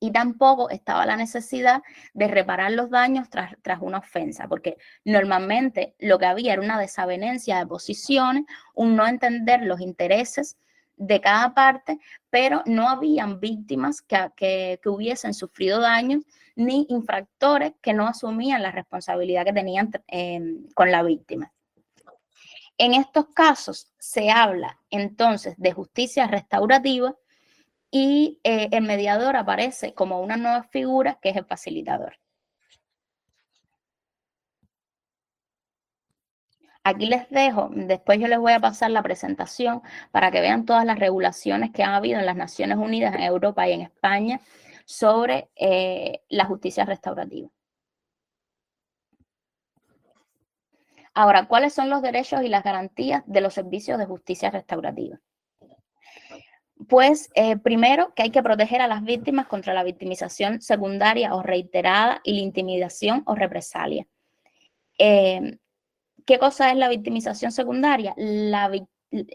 y tampoco estaba la necesidad de reparar los daños tras, tras, una ofensa, porque normalmente lo que había era una desavenencia de posiciones, un no entender los intereses de cada parte, pero no habían víctimas que, hubiesen sufrido daños ni infractores que no asumían la responsabilidad que tenían em, con la víctima. En estos casos se habla entonces de justicia restaurativa y eh, el mediador aparece como una nueva figura que es el facilitador. Aquí les dejo, después yo les voy a pasar la presentación para que vean todas las regulaciones que han habido en las Naciones Unidas, en Europa y en España sobre eh, la justicia restaurativa. Ahora, ¿cuáles son los derechos y las garantías de los servicios de justicia restaurativa? Pues eh, primero que hay que proteger a las víctimas contra la victimización secundaria o reiterada y la intimidación o represalia. Eh, ¿Qué cosa es la victimización secundaria?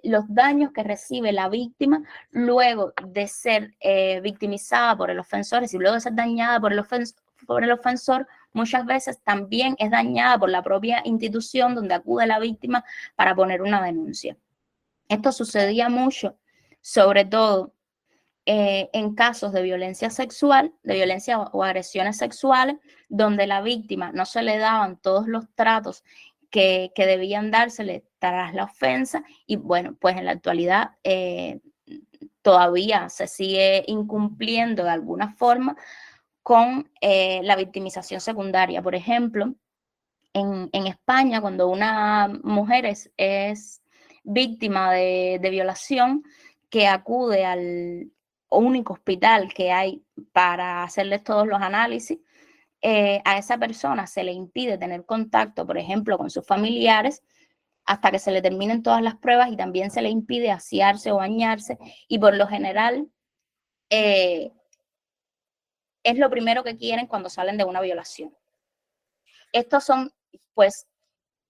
Los daños que recibe la víctima luego de ser eh, victimizada por el ofensor, y luego de ser dañada por el ofensor, muchas veces también es dañada por la propia institución donde acude la víctima para poner una denuncia. Esto sucedía mucho, sobre todo eh, en casos de violencia sexual, de violencia o, agresiones sexuales, donde la víctima no se le daban todos los tratos que, debían dársele tras la ofensa y bueno, pues en la actualidad eh, todavía se sigue incumpliendo de alguna forma con eh, la victimización secundaria. Por ejemplo, en, España, cuando una mujer es, es víctima de, de violación, que acude al, único hospital que hay para hacerles todos los análisis, eh, a esa persona se le impide tener contacto, por ejemplo, con sus familiares hasta que se le terminen todas las pruebas y también se le impide asearse o bañarse y por lo general eh, es lo primero que quieren cuando salen de una violación. Estos son pues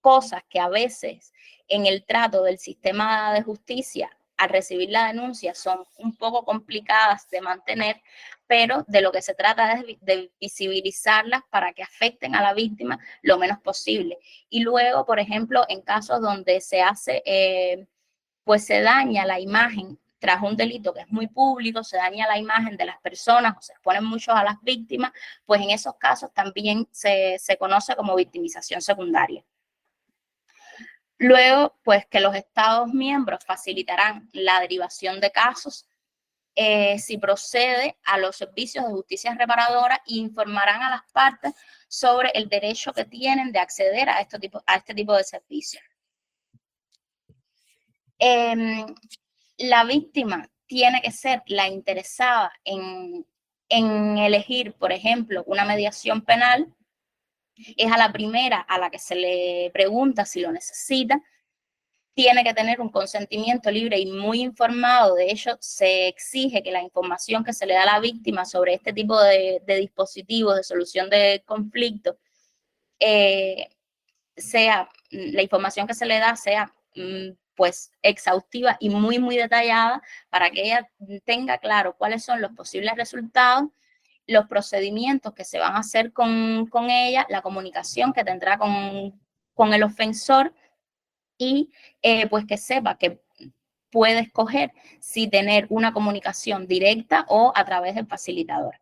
cosas que a veces en el trato del sistema de justicia al recibir la denuncia son un poco complicadas de mantener, pero de lo que se trata es de visibilizarlas para que afecten a la víctima lo menos posible. Y luego, por ejemplo, en casos donde se hace, eh, pues se daña la imagen tras un delito que es muy público, se daña la imagen de las personas o se exponen muchos a las víctimas, pues en esos casos también se, se conoce como victimización secundaria. Luego, pues que los Estados miembros facilitarán la derivación de casos eh, si procede a los servicios de justicia reparadora e informarán a las partes sobre el derecho que tienen de acceder a este tipo, a este tipo de servicios. Em, la víctima tiene que ser la interesada en, en elegir, por ejemplo, una mediación penal es a la primera a la que se le pregunta si lo necesita, tiene que tener un consentimiento libre y muy informado. De hecho, se exige que la información que se le da a la víctima sobre este tipo de, dispositivos de solución de conflicto eh, sea, la información que se le da sea mm, pues exhaustiva y muy, muy detallada para que ella tenga claro cuáles son los posibles resultados los procedimientos que se van a hacer con, ella, la comunicación que tendrá con, el ofensor y eh, pues que sepa que puede escoger si tener una comunicación directa o a través del facilitador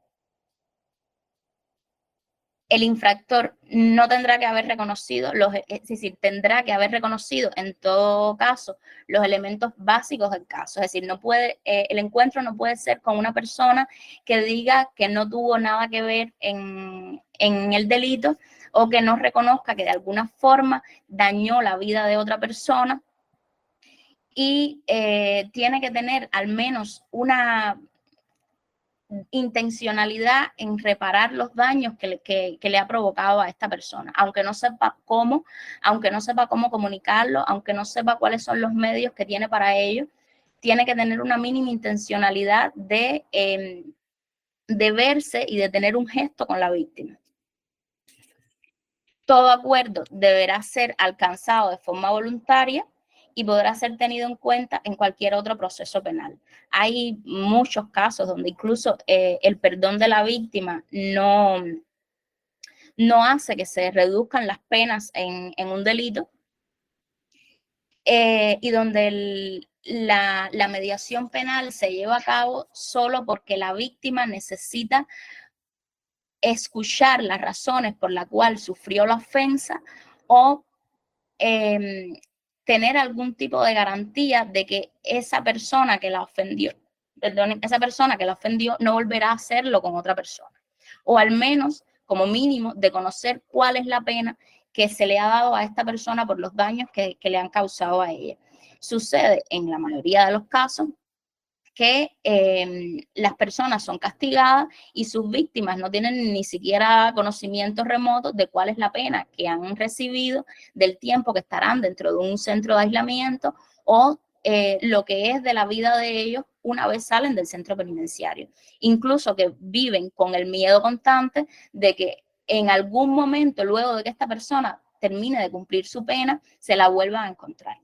el infractor no tendrá que haber reconocido, los, es decir, tendrá que haber reconocido en todo caso los elementos básicos del caso. Es decir, no puede, eh, el encuentro no puede ser con una persona que diga que no tuvo nada que ver en, el delito o que no reconozca que de alguna forma dañó la vida de otra persona y eh, tiene que tener al menos una intencionalidad en reparar los daños que le, ha provocado a esta persona, aunque no sepa cómo, aunque no sepa cómo comunicarlo, aunque no sepa cuáles son los medios que tiene para ello, tiene que tener una mínima intencionalidad de, em, de verse y de tener un gesto con la víctima. Todo acuerdo deberá ser alcanzado de forma voluntaria y podrá ser tenido en cuenta en cualquier otro proceso penal. Hay muchos casos donde incluso eh, el perdón de la víctima no, no hace que se reduzcan las penas en, un delito eh, y donde la, mediación penal se lleva a cabo solo porque la víctima necesita escuchar las razones por las cuales sufrió la ofensa o em, tener algún tipo de garantía de que esa persona que la ofendió, perdón, esa persona que la ofendió no volverá a hacerlo con otra persona. O al menos, como mínimo, de conocer cuál es la pena que se le ha dado a esta persona por los daños que, que le han causado a ella. Sucede en la mayoría de los casos que em, las personas son castigadas y sus víctimas no tienen ni siquiera conocimiento remoto de cuál es la pena que han recibido, del tiempo que estarán dentro de un centro de aislamiento o eh, lo que es de la vida de ellos una vez salen del centro penitenciario. Incluso que viven con el miedo constante de que en algún momento, luego de que esta persona termine de cumplir su pena, se la vuelvan a encontrar.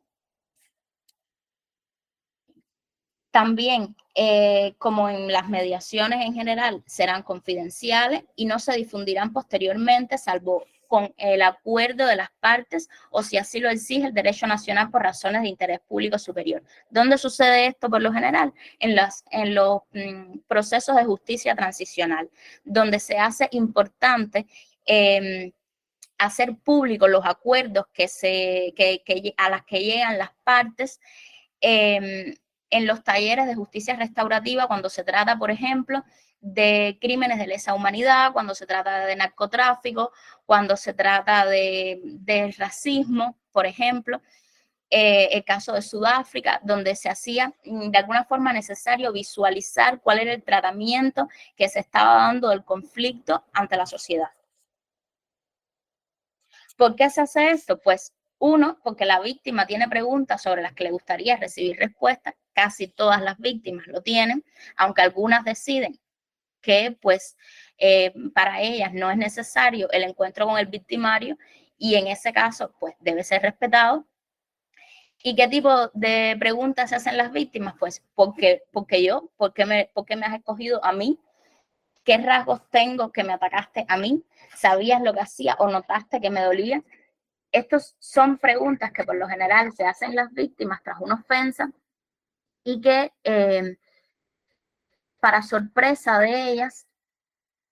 También, eh, como en las mediaciones en general, serán confidenciales y no se difundirán posteriormente, salvo con el acuerdo de las partes o si así lo exige el derecho nacional por razones de interés público superior. ¿Dónde sucede esto por lo general? En, en los mm, procesos de justicia transicional, donde se hace importante em, hacer públicos los acuerdos que se, que, a las que llegan las partes. Em, en los talleres de justicia restaurativa cuando se trata, por ejemplo, de crímenes de lesa humanidad, cuando se trata de narcotráfico, cuando se trata de, racismo, por ejemplo. Eh, el caso de Sudáfrica, donde se hacía mm, de alguna forma necesario visualizar cuál era el tratamiento que se estaba dando del conflicto ante la sociedad. ¿Por qué se hace esto? Pues uno, porque la víctima tiene preguntas sobre las que le gustaría recibir respuestas. Casi todas las víctimas lo tienen, aunque algunas deciden que pues eh, para ellas no es necesario el encuentro con el victimario y en ese caso pues debe ser respetado. ¿Y qué tipo de preguntas se hacen las víctimas? Pues porque, porque yo, porque me, porque me has escogido a mí, qué rasgos tengo que me atacaste a mí, sabías lo que hacía o notaste que me dolía, estas son preguntas que por lo general se hacen las víctimas tras una ofensa y que eh, para sorpresa de ellas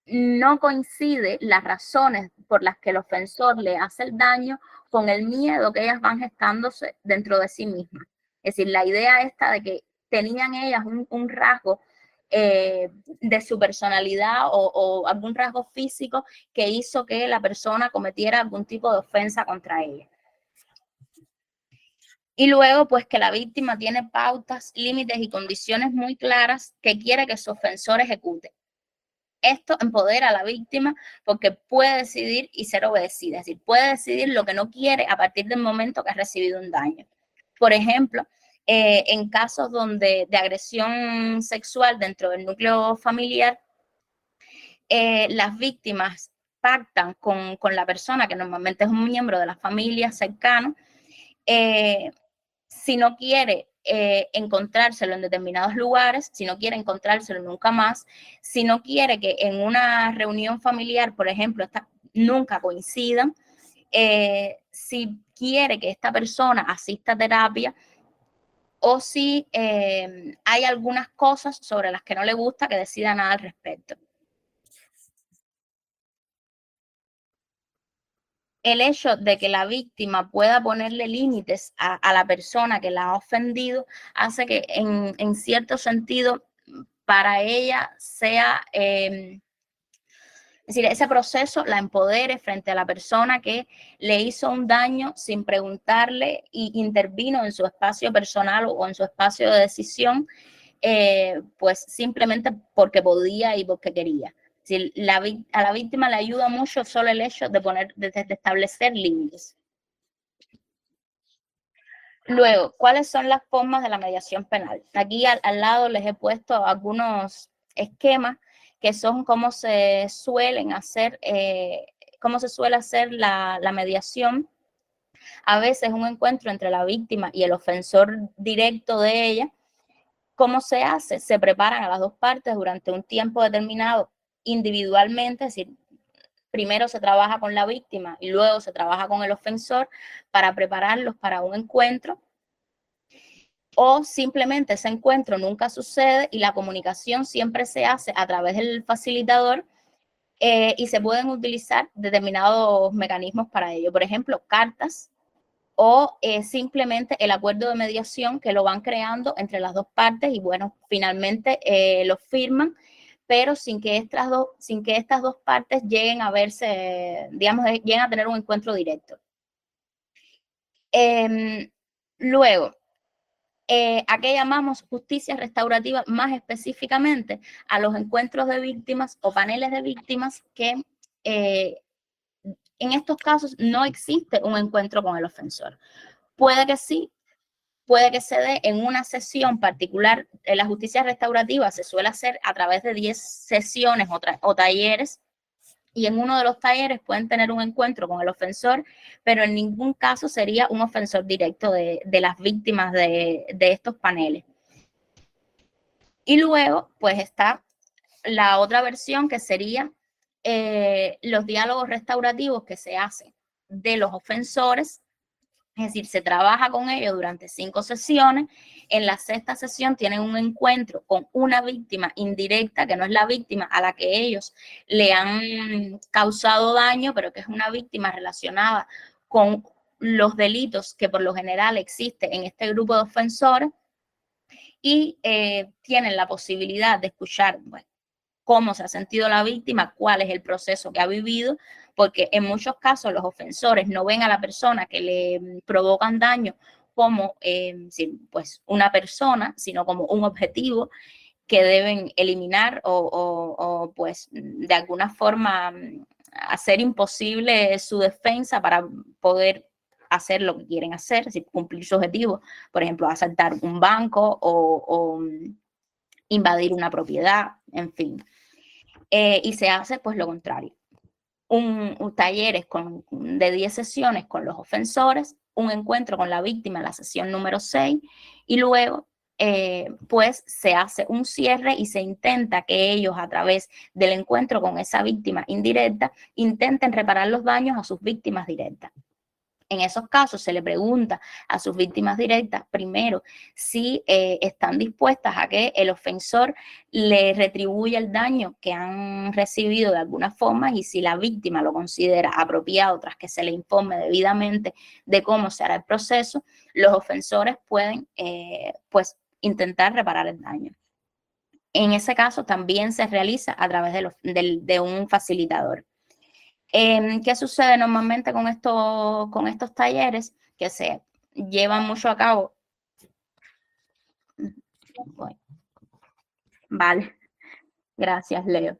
no coincide las razones por las que el ofensor le hace el daño con el miedo que ellas van gestándose dentro de sí mismas. Es decir, la idea esta de que tenían ellas un rasgo eh, de su personalidad o, algún rasgo físico que hizo que la persona cometiera algún tipo de ofensa contra ella. Y luego, pues que la víctima tiene pautas, límites y condiciones muy claras que quiere que su ofensor ejecute. Esto empodera a la víctima porque puede decidir y ser obedecida, es decir, puede decidir lo que no quiere a partir del momento que ha recibido un daño. Por ejemplo, eh, en casos donde de agresión sexual dentro del núcleo familiar, eh, las víctimas pactan con, la persona que normalmente es un miembro de la familia cercano, eh, si no quiere encontrárselo en determinados lugares, si no quiere encontrárselo nunca más, si no quiere que en una reunión familiar, por ejemplo, nunca coincidan, si quiere que esta persona asista a terapia, o si eh, hay algunas cosas sobre las que no le gusta que decida nada al respecto. El hecho de que la víctima pueda ponerle límites a, la persona que la ha ofendido hace que en, cierto sentido para ella sea em, es decir, ese proceso la empodere frente a la persona que le hizo un daño sin preguntarle y intervino en su espacio personal o en su espacio de decisión, eh, pues simplemente porque podía y porque quería. Es la, a la víctima le ayuda mucho solo el hecho de, poner, de, establecer límites. Luego, ¿cuáles son las formas de la mediación penal? Aquí al, al lado les he puesto algunos esquemas que son cómo se suelen hacer, eh, cómo se suele hacer la, mediación. A veces un encuentro entre la víctima y el ofensor directo de ella. ¿Cómo se hace? Se preparan a las dos partes durante un tiempo determinado individualmente, es decir, primero se trabaja con la víctima y luego se trabaja con el ofensor para prepararlos para un encuentro o simplemente ese encuentro nunca sucede y la comunicación siempre se hace a través del facilitador eh, y se pueden utilizar determinados mecanismos para ello. Por ejemplo, cartas o eh, simplemente el acuerdo de mediación que lo van creando entre las dos partes y bueno, finalmente eh, lo firman, pero sin que, estas dos, sin que estas dos partes lleguen a verse, digamos, lleguen a tener un encuentro directo. Em, luego, eh, a qué llamamos justicia restaurativa más específicamente a los encuentros de víctimas o paneles de víctimas que eh, en estos casos no existe un encuentro con el ofensor. Puede que sí, puede que se dé en una sesión particular. En la justicia restaurativa se suele hacer a través de 10 sesiones o talleres y en uno de los talleres pueden tener un encuentro con el ofensor, pero en ningún caso sería un ofensor directo de, las víctimas de, estos paneles. Y luego, pues está la otra versión que sería eh, los diálogos restaurativos que se hacen de los ofensores, es decir, se trabaja con ellos durante cinco sesiones. En la sexta sesión tienen un encuentro con una víctima indirecta, que no es la víctima a la que ellos le han causado daño, pero que es una víctima relacionada con los delitos que por lo general existen en este grupo de ofensores y eh, tienen la posibilidad de escuchar cómo se ha sentido la víctima, cuál es el proceso que ha vivido, porque en muchos casos los ofensores no ven a la persona que le provocan daño como eh, pues una persona, sino como un objetivo que deben eliminar o, pues de alguna forma mm, hacer imposible su defensa para poder hacer lo que quieren hacer, cumplir su objetivo, por ejemplo, asaltar un banco o, mm, invadir una propiedad, en fin. Eh, y se hace pues lo contrario. Un, talleres con, de 10 sesiones con los ofensores, un encuentro con la víctima en la sesión número 6 y luego eh, pues se hace un cierre y se intenta que ellos a través del encuentro con esa víctima indirecta intenten reparar los daños a sus víctimas directas. En esos casos se le pregunta a sus víctimas directas, primero, si eh, están dispuestas a que el ofensor le retribuya el daño que han recibido de alguna forma y si la víctima lo considera apropiado tras que se le informe debidamente de cómo se hará el proceso, los ofensores pueden eh, pues intentar reparar el daño. En ese caso también se realiza a través de un facilitador. Em, ¿Qué sucede normalmente con, esto, con estos talleres que se llevan mucho a cabo? Vale, gracias Leo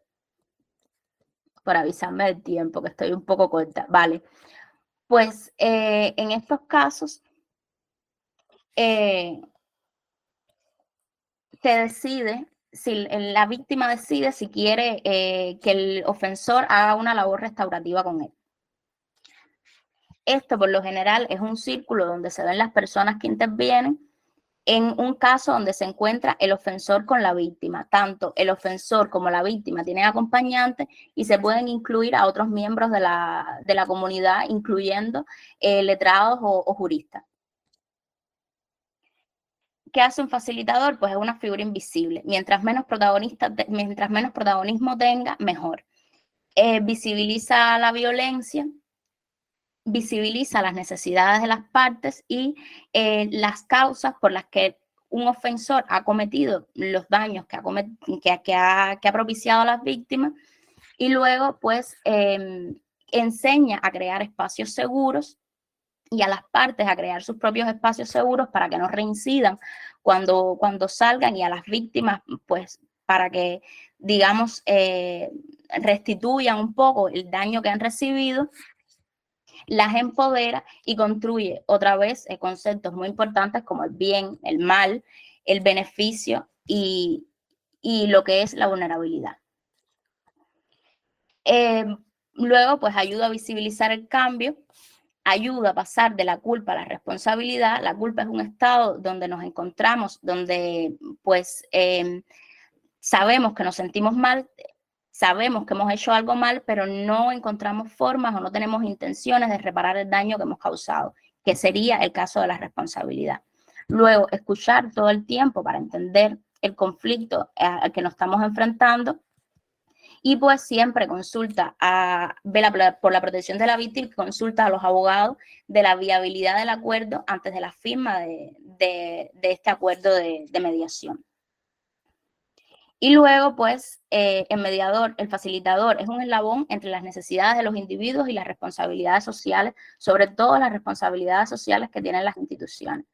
por avisarme del tiempo, que estoy un poco corta. Vale, pues eh, en estos casos eh, se decide si la víctima decide si quiere eh, que el ofensor haga una labor restaurativa con él. Esto por lo general es un círculo donde se ven las personas que intervienen en un caso donde se encuentra el ofensor con la víctima. Tanto el ofensor como la víctima tienen acompañantes y se pueden incluir a otros miembros de la, comunidad, incluyendo eh, letrados o juristas. ¿Qué hace un facilitador? Pues es una figura invisible. Mientras menos, mientras menos protagonismo tenga, mejor. Eh, visibiliza la violencia, visibiliza las necesidades de las partes y eh, las causas por las que un ofensor ha cometido los daños que ha, que, ha, propiciado a las víctimas y luego pues em, enseña a crear espacios seguros y a las partes a crear sus propios espacios seguros para que no reincidan cuando, cuando salgan y a las víctimas, pues para que, digamos, eh, restituyan un poco el daño que han recibido, las empodera y construye otra vez eh, conceptos muy importantes como el bien, el mal, el beneficio y, lo que es la vulnerabilidad. Eh, luego, pues ayuda a visibilizar el cambio ayuda a pasar de la culpa a la responsabilidad. La culpa es un estado donde nos encontramos, donde pues em, sabemos que nos sentimos mal, sabemos que hemos hecho algo mal, pero no encontramos formas o no tenemos intenciones de reparar el daño que hemos causado, que sería el caso de la responsabilidad. Luego, escuchar todo el tiempo para entender el conflicto al que nos estamos enfrentando y pues siempre consulta a, por la protección de la víctima, consulta a los abogados de la viabilidad del acuerdo antes de la firma de, este acuerdo de, mediación. Y luego, pues, eh, el mediador, el facilitador, es un eslabón entre las necesidades de los individuos y las responsabilidades sociales, sobre todo las responsabilidades sociales que tienen las instituciones.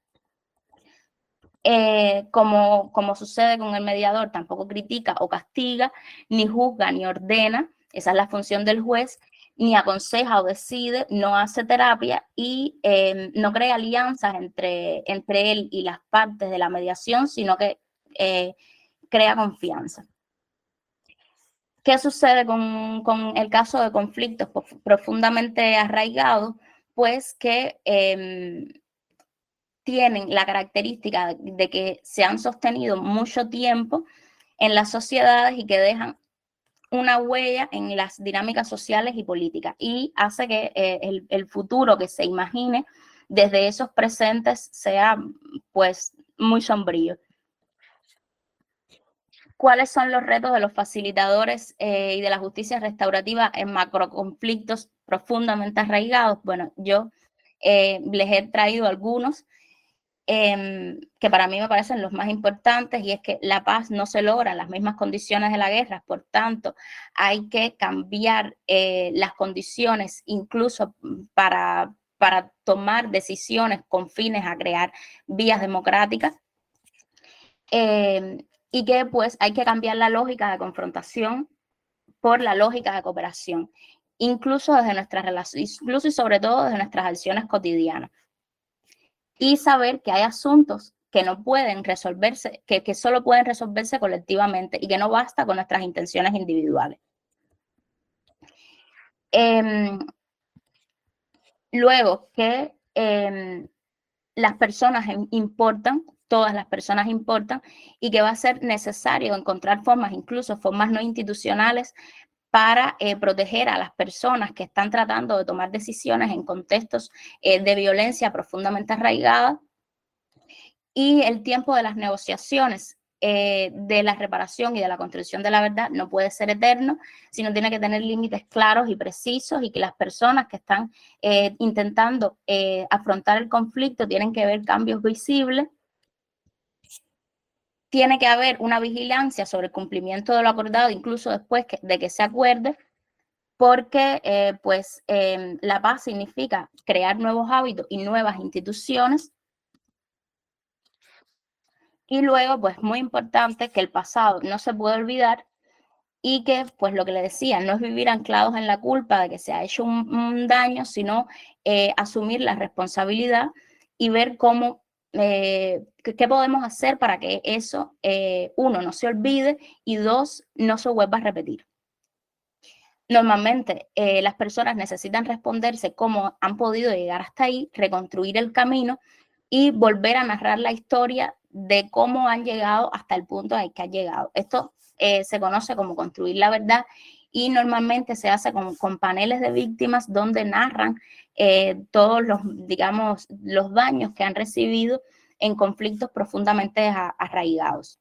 Eh, como, como sucede con el mediador, tampoco critica o castiga, ni juzga ni ordena, esa es la función del juez, ni aconseja o decide, no hace terapia y em, no crea alianzas entre, entre él y las partes de la mediación, sino que eh, crea confianza. ¿Qué sucede con, con, el caso de conflictos profundamente arraigados? Pues que em, tienen la característica de que se han sostenido mucho tiempo en las sociedades y que dejan una huella en las dinámicas sociales y políticas y hace que eh, el, futuro que se imagine desde esos presentes sea pues muy sombrío. ¿Cuáles son los retos de los facilitadores eh, y de la justicia restaurativa en macroconflictos profundamente arraigados? Bueno, yo eh, les he traído algunos Em, que para mí me parecen los más importantes, y es que la paz no se logra en las mismas condiciones de la guerra, por tanto, hay que cambiar eh, las condiciones incluso para, para tomar decisiones con fines a crear vías democráticas. Em, y que pues hay que cambiar la lógica de confrontación por la lógica de cooperación, incluso desde nuestras relaciones, incluso y sobre todo desde nuestras acciones cotidianas y saber que hay asuntos que no pueden resolverse, que, que solo pueden resolverse colectivamente y que no basta con nuestras intenciones individuales. Em, luego, que em, las personas importan, todas las personas importan, y que va a ser necesario encontrar formas, incluso formas no institucionales, para eh, proteger a las personas que están tratando de tomar decisiones en contextos eh, de violencia profundamente arraigada. Y el tiempo de las negociaciones eh, de la reparación y de la construcción de la verdad no puede ser eterno, sino tiene que tener límites claros y precisos y que las personas que están intentando afrontar el conflicto tienen que ver cambios visibles tiene que haber una vigilancia sobre el cumplimiento de lo acordado, incluso después de que se acuerde, porque eh, pues em, la paz significa crear nuevos hábitos y nuevas instituciones. Y luego, pues muy importante que el pasado no se puede olvidar y que, pues lo que le decía, no es vivir anclados en la culpa de que se ha hecho un, daño, sino eh, asumir la responsabilidad y ver cómo eh, ¿qué podemos hacer para que eso, eh, uno, no se olvide y dos, no se vuelva a repetir? Normalmente eh, las personas necesitan responderse cómo han podido llegar hasta ahí, reconstruir el camino y volver a narrar la historia de cómo han llegado hasta el punto en que han llegado. Esto se conoce como construir la verdad y normalmente se hace con, con paneles de víctimas donde narran eh, todos los, digamos, los daños que han recibido en conflictos profundamente arraigados.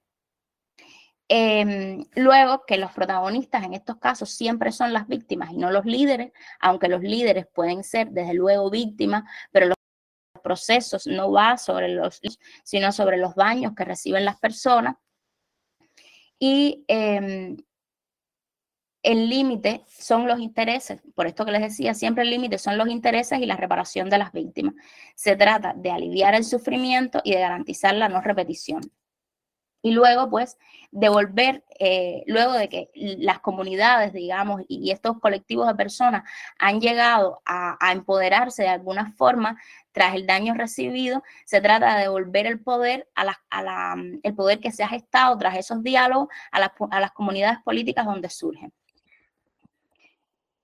Em, luego, que los protagonistas en estos casos siempre son las víctimas y no los líderes, aunque los líderes pueden ser desde luego víctimas, pero los procesos no va sobre los, sino sobre los daños que reciben las personas. Y em, el límite son los intereses, por esto que les decía, siempre el límite son los intereses y la reparación de las víctimas. Se trata de aliviar el sufrimiento y de garantizar la no repetición. Y luego, pues, devolver, eh, luego de que las comunidades, digamos, y estos colectivos de personas han llegado a, empoderarse de alguna forma tras el daño recibido, se trata de devolver el poder, a la, el poder que se ha gestado tras esos diálogos a las comunidades políticas donde surgen.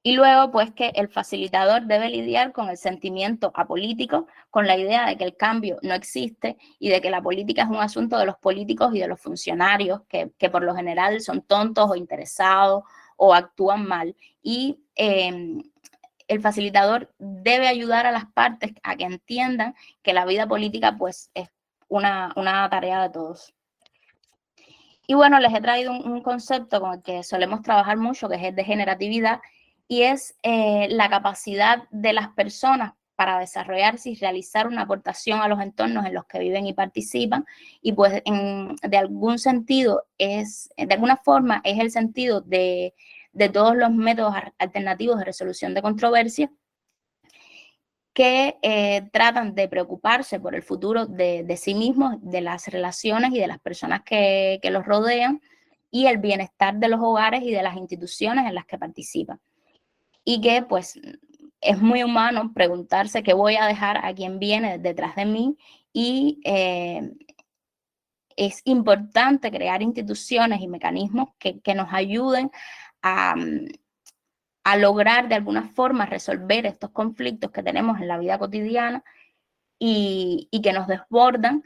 Y luego, pues que el facilitador debe lidiar con el sentimiento apolítico, con la idea de que el cambio no existe y de que la política es un asunto de los políticos y de los funcionarios, que, por lo general son tontos o interesados o actúan mal. Y em, el facilitador debe ayudar a las partes a que entiendan que la vida política pues es una, tarea de todos. Y bueno, les he traído un, un, concepto con el que solemos trabajar mucho, que es el de generatividad, y es eh, la capacidad de las personas para desarrollarse y realizar una aportación a los entornos en los que viven y participan. Y pues de algún sentido es, de alguna forma es el sentido de, todos los métodos alternativos de resolución de controversias que eh, tratan de preocuparse por el futuro de, sí mismos, de las relaciones y de las personas que, que los rodean y el bienestar de los hogares y de las instituciones en las que participan y que pues es muy humano preguntarse qué voy a dejar a quien viene detrás de mí y eh, es importante crear instituciones y mecanismos que, nos ayuden a, a, lograr de alguna forma resolver estos conflictos que tenemos en la vida cotidiana y, que nos desbordan.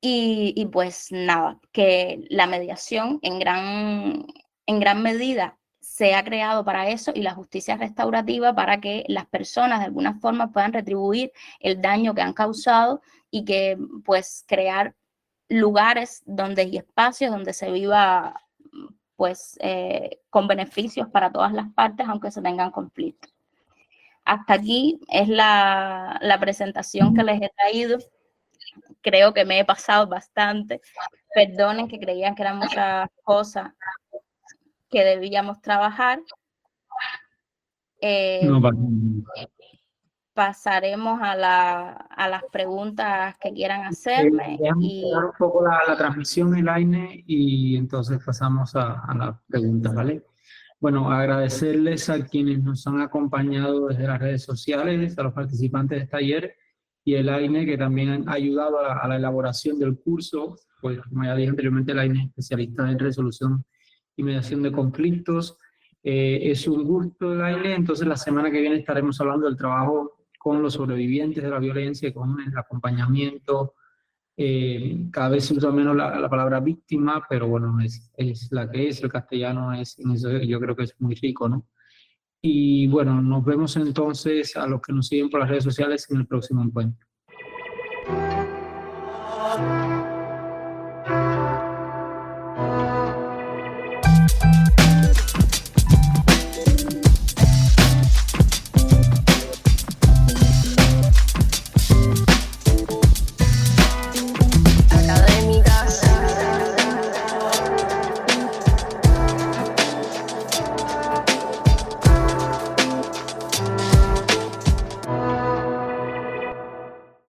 Y, y, pues nada, que la mediación en gran, en gran medida se ha creado para eso y la justicia restaurativa para que las personas de alguna forma puedan retribuir el daño que han causado y que pues crear lugares donde y espacios donde se viva pues eh, con beneficios para todas las partes aunque se tengan conflictos. Hasta aquí es la, la presentación que les he traído. Creo que me he pasado bastante. Perdonen que creían que eran muchas cosas que debíamos trabajar. Eh, pasaremos a, la, a, las preguntas que quieran hacerme.
y... un poco la, la, transmisión en line y entonces pasamos a, a las preguntas, ¿vale? Bueno, agradecerles a quienes nos han acompañado desde las redes sociales, a los participantes del taller y el AINE que también han ayudado a la, a la elaboración del curso. Pues como ya dije anteriormente, el AINE es especialista en resolución y mediación de conflictos. Eh, es un gusto el entonces la semana que viene estaremos hablando del trabajo con los sobrevivientes de la violencia, con el acompañamiento. Eh, cada vez se usa menos la, la, palabra víctima, pero bueno, es, es la que es, el castellano es, yo creo que es muy rico, ¿no? Y bueno, nos vemos entonces a los que nos siguen por las redes sociales en el próximo encuentro.